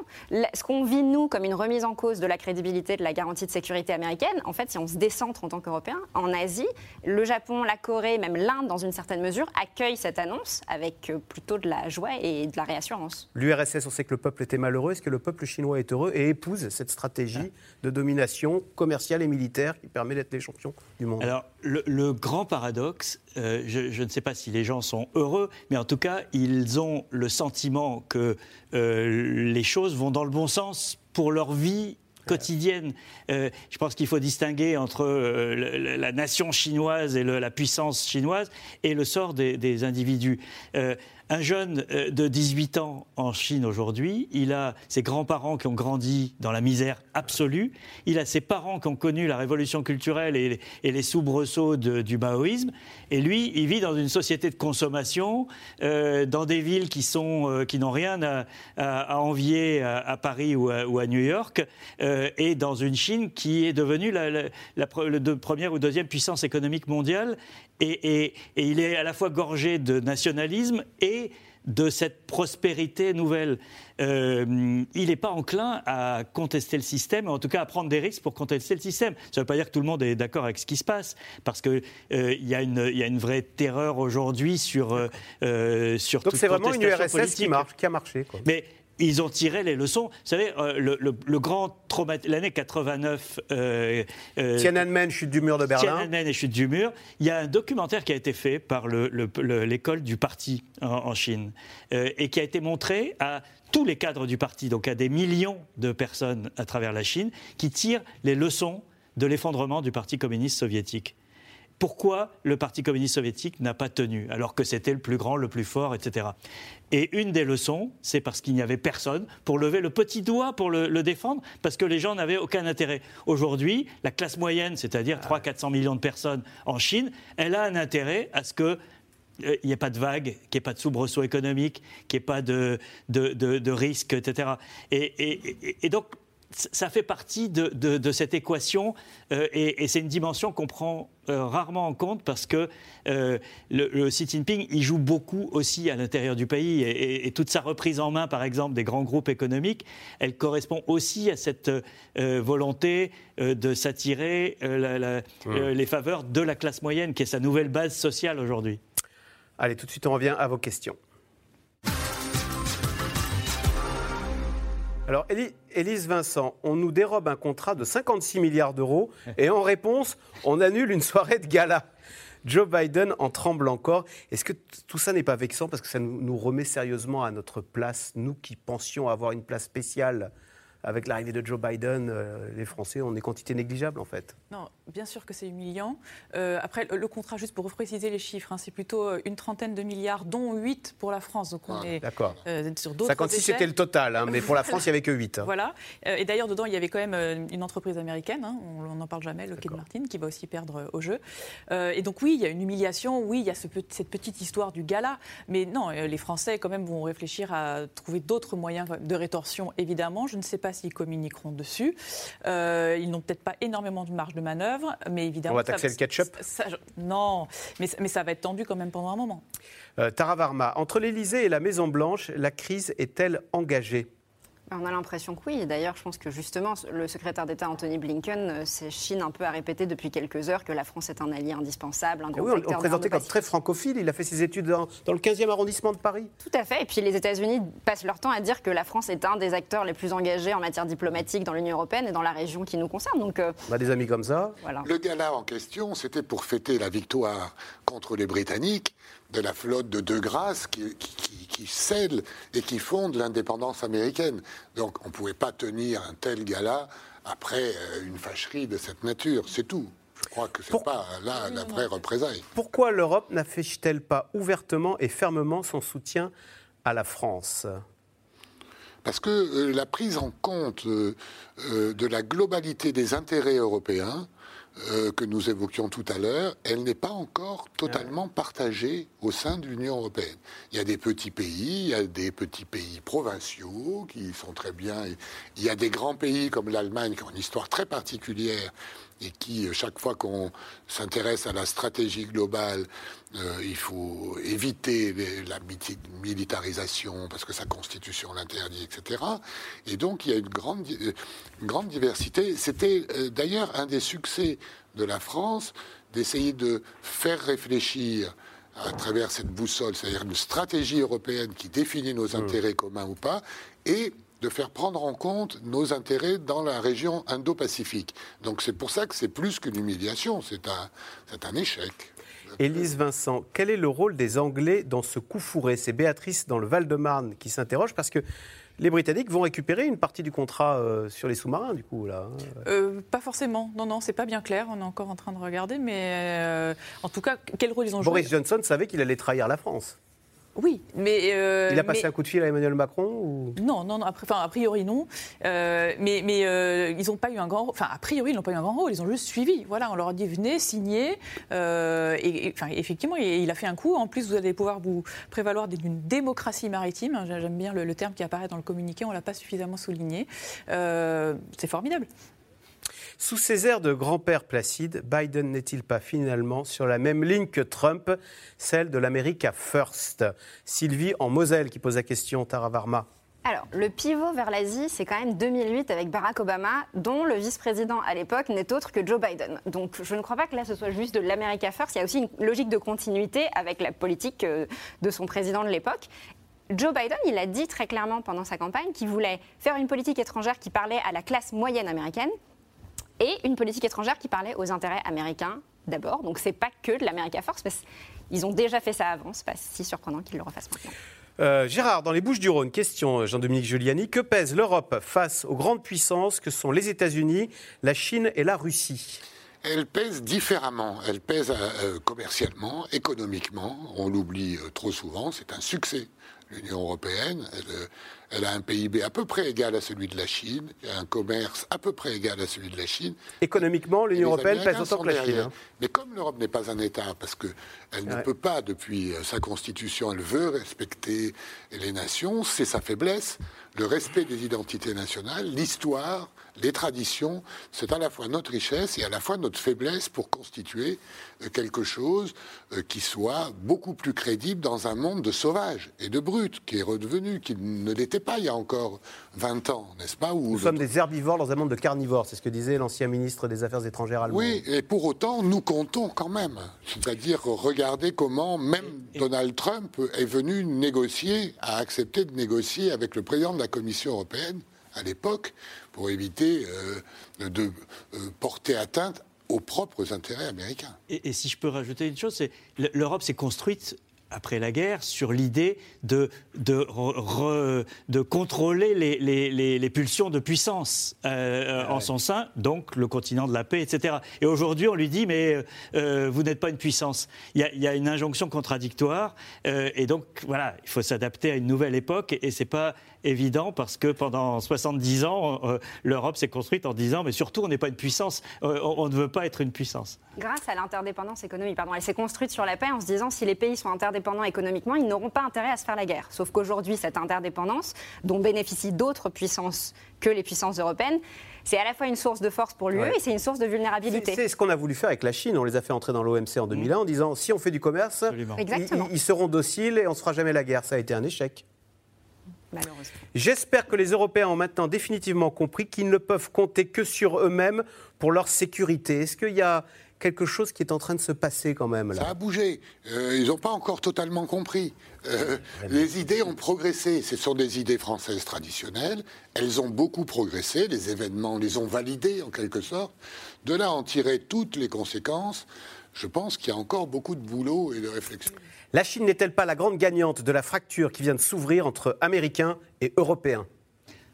Ce qu'on vit, nous, comme une remise en cause de la crédibilité de la garantie de sécurité américaine, en fait, si on se décentre en tant qu'Européens, en Asie, le Japon, la Corée, même l'Inde, dans une certaine mesure, accueillent cette annonce avec euh, plutôt de la joie et de la réassurance. L'URSS, on sait que le peuple était malheureux. Est-ce que le peuple chinois est heureux et épouse cette stratégie de domination commerciale et militaire qui permet d'être les champions du monde? Alors, le, grand paradoxe, euh, je, ne sais pas si les gens sont heureux, mais en tout cas, ils ont le sentiment que euh, les choses vont dans le bon sens pour leur vie quotidienne. Euh, je pense qu'il faut distinguer entre la nation chinoise et la puissance chinoise et le sort des, individus. Un jeune euh, de 18 ans en Chine aujourd'hui, il a ses grands-parents qui ont grandi dans la misère absolue, il a ses parents qui ont connu la révolution culturelle et, les soubresauts du maoïsme, et lui, il vit dans une société de consommation, euh, dans des villes qui, euh, n'ont rien à, envier à, Paris ou à, New York, et dans une Chine qui est devenue la, la- première ou deuxième puissance économique mondiale, et, et- et il est à la fois gorgé de nationalisme et de cette prospérité nouvelle. Euh, il n'est pas enclin à contester le système, en tout cas à prendre des risques pour contester le système. Ça ne veut pas dire que tout le monde est d'accord avec ce qui se passe, parce qu'il y, a une- il y a une vraie terreur aujourd'hui sur, euh, euh, sur Donc c'est vraiment une URSS qui, politique. marche, qui a marché. quoi. Mais ils ont tiré les leçons. Vous savez, euh, le, le- le grand trauma, l'année 89. euh, euh, Tiananmen, chute du mur de Berlin. Tiananmen et chute du mur. Il y a un documentaire qui a été fait par le- le- le- l'école du parti en, en Chine et qui a été montré à tous les cadres du parti, donc à des millions de personnes à travers la Chine, qui tirent les leçons de l'effondrement du Parti communiste soviétique. Pourquoi le Parti communiste soviétique n'a pas tenu, alors que c'était le plus grand, le plus fort, etc. Et une des leçons, c'est parce qu'il n'y avait personne pour lever le petit doigt pour le, le défendre, parce que les gens n'avaient aucun intérêt. Aujourd'hui, la classe moyenne, c'est-à-dire 300-400 millions de personnes en Chine, elle a un intérêt à ce que euh, il n'y ait pas de vague, qu'il n'y ait pas de soubresaut économique, qu'il n'y ait pas de, de, de, de risque, etc. Et, et- et- donc, ça fait partie de, cette équation euh, et, et c'est une dimension qu'on prend rarement en compte parce que euh, le, le Xi Jinping, il joue beaucoup aussi à l'intérieur du pays et, et- et toute sa reprise en main, par exemple, des grands groupes économiques, elle correspond aussi à cette euh, volonté euh, de s'attirer euh, euh, les faveurs de la classe moyenne, qui est sa nouvelle base sociale aujourd'hui. Allez, tout de suite, on revient à vos questions. Alors, Éli- Élise Vincent, on nous dérobe un contrat de 56 milliards d'euros et en réponse, on annule une soirée de gala. Joe Biden en tremble encore. Est-ce que tout ça n'est pas vexant parce que ça nous nous remet sérieusement à notre place, nous qui pensions avoir une place spéciale? Avec l'arrivée de Joe Biden, euh, les Français, on est quantité négligeable en fait. Non, bien sûr que c'est humiliant. Euh, après, le, contrat, juste pour repréciser les chiffres, hein, c'est plutôt euh, une trentaine de milliards, dont 8 pour la France. Donc on Ah, est d'accord. euh, sur d'autres 56 échelles. c'était le total, hein, mais pour la France, il n'y avait que 8. hein. Voilà. Et d'ailleurs, dedans, il y avait quand même une entreprise américaine, on n'en parle jamais, Lockheed Martin, qui va aussi perdre au jeu. Et donc, oui, il y a une humiliation, oui, il y a ce cette petite histoire du gala. Mais non, les Français, quand même, vont réfléchir à trouver d'autres moyens de rétorsion, évidemment. Je ne sais pas s'ils communiqueront dessus. Euh, ils n'ont peut-être pas énormément de marge de manœuvre, mais évidemment. On va ça- taxer le ketchup? ça- Non, mais, mais ça va être tendu quand même pendant un moment. Euh, Tara Varma, entre l'Élysée et la Maison-Blanche, la crise est-elle engagée? On a l'impression que oui. D'ailleurs, je pense que justement, le secrétaire d'État Anthony Blinken euh, s'échine un peu à répéter depuis quelques heures que la France est un allié indispensable, un grand oui, on, présentait comme très francophile. Il a fait ses études dans, dans le 15e arrondissement de Paris. Tout à fait. Et puis les États-Unis passent leur temps à dire que la France est un des acteurs les plus engagés en matière diplomatique dans l'Union européenne et dans la région qui nous concerne. Donc euh, On a des amis comme ça. voilà. Le gala en question, c'était pour fêter la victoire contre les Britanniques, de la flotte de De Grasse qui, qui, scelle et qui fonde l'indépendance américaine. Donc on ne pouvait pas tenir un tel gala après euh, une fâcherie de cette nature, c'est tout. Je crois que ce n'est pas là la vraie représaille. Pourquoi l'Europe n'affiche-t-elle pas ouvertement et fermement son soutien à la France? Parce que euh, la prise en compte euh, de la globalité des intérêts européens euh, que nous évoquions tout à l'heure, elle n'est pas encore totalement partagée au sein de l'Union européenne. Il y a des petits pays, il y a des petits pays provinciaux qui sont très bien. Il y a des grands pays comme l'Allemagne qui ont une histoire très particulière et qui, euh, chaque fois qu'on s'intéresse à la stratégie globale, euh, il faut éviter la militarisation parce que sa constitution l'interdit, etc. Et donc il y a une grande, euh, grande diversité. C'était d'ailleurs un des succès de la France d'essayer de faire réfléchir à travers cette boussole, c'est-à-dire une stratégie européenne qui définit nos mmh. intérêts communs ou pas, et de faire prendre en compte nos intérêts dans la région Indo-Pacifique. Donc c'est pour ça que c'est plus qu'une humiliation, c'est un, un échec. Élise Vincent, quel est le rôle des Anglais dans ce coup fourré? C'est Béatrice dans le Val-de-Marne qui s'interroge parce que les Britanniques vont récupérer une partie du contrat euh, sur les sous-marins, du coup, là hein. euh, Pas forcément. Non, non, c'est pas bien clair. On est encore en train de regarder. Mais euh, en tout cas, quel rôle ils ont joué? Boris Johnson savait qu'il allait trahir la France. Oui, mais. Euh, il a passé un coup de fil à Emmanuel Macron ou... Non, non, non enfin, a priori non. Euh, mais mais euh, ils n'ont pas eu un grand. Enfin, a priori, ils n'ont pas eu un grand rôle. Ils ont juste suivi. Voilà, on leur a dit venez, signez. et, enfin, effectivement, il a fait un coup. En plus, vous allez pouvoir vous prévaloir d'une démocratie maritime. J'aime bien le, le, terme qui apparaît dans le communiqué. On ne l'a pas suffisamment souligné. C'est formidable. Sous ces airs de grand-père placide, Biden n'est-il pas finalement sur la même ligne que Trump, celle de l'America First? Sylvie en Moselle qui pose la question, Tara Varma. Alors, le pivot vers l'Asie, c'est quand même 2008 avec Barack Obama, dont le vice-président à l'époque n'est autre que Joe Biden. Donc, je ne crois pas que là, ce soit juste de l'America First. Il y a aussi une logique de continuité avec la politique euh, de son président de l'époque. Joe Biden, il a dit très clairement pendant sa campagne qu'il voulait faire une politique étrangère qui parlait à la classe moyenne américaine, et une politique étrangère qui parlait aux intérêts américains d'abord. Donc c'est pas que de l'America Force, parce qu'ils ont déjà fait ça avant, c'est pas si surprenant qu'ils le refassent maintenant. Euh, Gérard, dans les Bouches-du-Rhône, question Jean-Dominique Giuliani. Que pèse l'Europe face aux grandes puissances que sont les États-Unis, la Chine et la Russie? Elle pèse différemment. Elle pèse euh, commercialement, économiquement. On l'oublie euh, trop souvent. C'est un succès. L'Union européenne, elle, elle a un PIB à peu près égal à celui de la Chine, un commerce à peu près égal à celui de la Chine. Économiquement, l'Union européenne pèse autant que la Chine. Hein. Mais comme l'Europe n'est pas un État, parce qu'elle ne peut pas, depuis euh, sa constitution, elle veut respecter les nations, c'est sa faiblesse, le respect des identités nationales, l'histoire, les traditions, c'est à la fois notre richesse et à la fois notre faiblesse pour constituer euh, quelque chose euh, qui soit beaucoup plus crédible dans un monde de sauvages et de brutes, qui est redevenu, qui ne l'était pas il y a encore 20 ans, n'est-ce pas Nous sommes des herbivores dans un monde de carnivores, c'est ce que disait l'ancien ministre des Affaires étrangères allemand. Oui, et pour autant, nous comptons quand même. C'est-à-dire, regardez comment même Donald Trump est venu négocier, a accepté de négocier avec le président de la Commission européenne à l'époque pour éviter euh, de euh, porter atteinte aux propres intérêts américains. Et, et, si je peux rajouter une chose, c'est l'Europe s'est construite après la guerre sur l'idée de, de, de, contrôler les, les, les, pulsions de puissance euh, en son sein, donc le continent de la paix, etc. Et aujourd'hui, on lui dit, mais euh, vous n'êtes pas une puissance. Il y, a, il y, a, une injonction contradictoire, euh, et donc voilà, il faut s'adapter à une nouvelle époque, et, et c'est pas évident parce que pendant 70 ans, euh, l'Europe s'est construite en disant mais surtout on n'est pas une puissance, euh, on, ne veut pas être une puissance. Grâce à l'interdépendance économique, pardon, elle s'est construite sur la paix en se disant si les pays sont interdépendants économiquement, ils n'auront pas intérêt à se faire la guerre. Sauf qu'aujourd'hui, cette interdépendance, dont bénéficient d'autres puissances que les puissances européennes, c'est à la fois une source de force pour l'UE et c'est une source de vulnérabilité. C'est ce qu'on a voulu faire avec la Chine. On les a fait entrer dans l'OMC en 2001 en disant si on fait du commerce, ils, ils, seront dociles et on ne se fera jamais la guerre. Ça a été un échec. J'espère que les Européens ont maintenant définitivement compris qu'ils ne peuvent compter que sur eux-mêmes pour leur sécurité. Est-ce qu'il y a quelque chose qui est en train de se passer quand même là? Ça a bougé. Euh, ils n'ont pas encore totalement compris. Euh, les idées ont progressé. Ce sont des idées françaises traditionnelles. Elles ont beaucoup progressé. Les événements les ont validées en quelque sorte. De là en tirer toutes les conséquences. je pense qu'il y a encore beaucoup de boulot et de réflexion. La Chine n'est-elle pas la grande gagnante de la fracture qui vient de s'ouvrir entre Américains et Européens?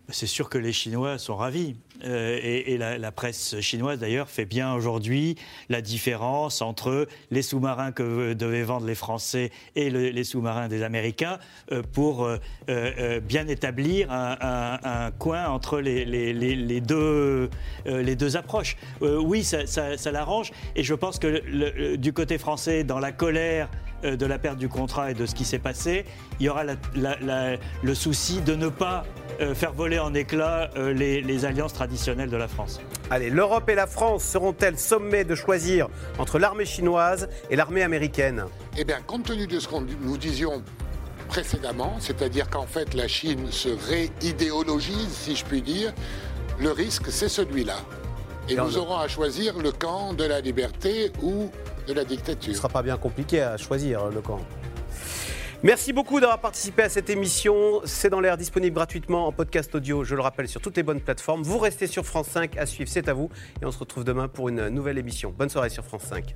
C'est sûr que les Chinois sont ravis. Euh, et, la, presse chinoise, d'ailleurs, fait bien aujourd'hui la différence entre les sous-marins que devaient vendre les Français et les sous-marins des Américains euh, pour euh, bien établir un, coin entre les, deux, les deux approches. oui, ça, ça, l'arrange. Et je pense que du côté français, dans la colère de la perte du contrat et de ce qui s'est passé, il y aura le souci de ne pas faire voler en éclats les, les alliances traditionnelles traditionnelle de la France. Allez, l'Europe et la France seront-elles sommées de choisir entre l'armée chinoise et l'armée américaine? Eh bien, compte tenu de ce que nous disions précédemment, c'est-à-dire qu'en fait la Chine se réidéologise, si je puis dire, le risque c'est celui-là. Et nous aurons à choisir le camp de la liberté ou de la dictature. Ce ne sera pas bien compliqué à choisir le camp. Merci beaucoup d'avoir participé à cette émission. C'est dans l'air disponible gratuitement en podcast audio, je le rappelle, sur toutes les bonnes plateformes. Vous restez sur France 5 à suivre, c'est à vous. Et on se retrouve demain pour une nouvelle émission. Bonne soirée sur France 5.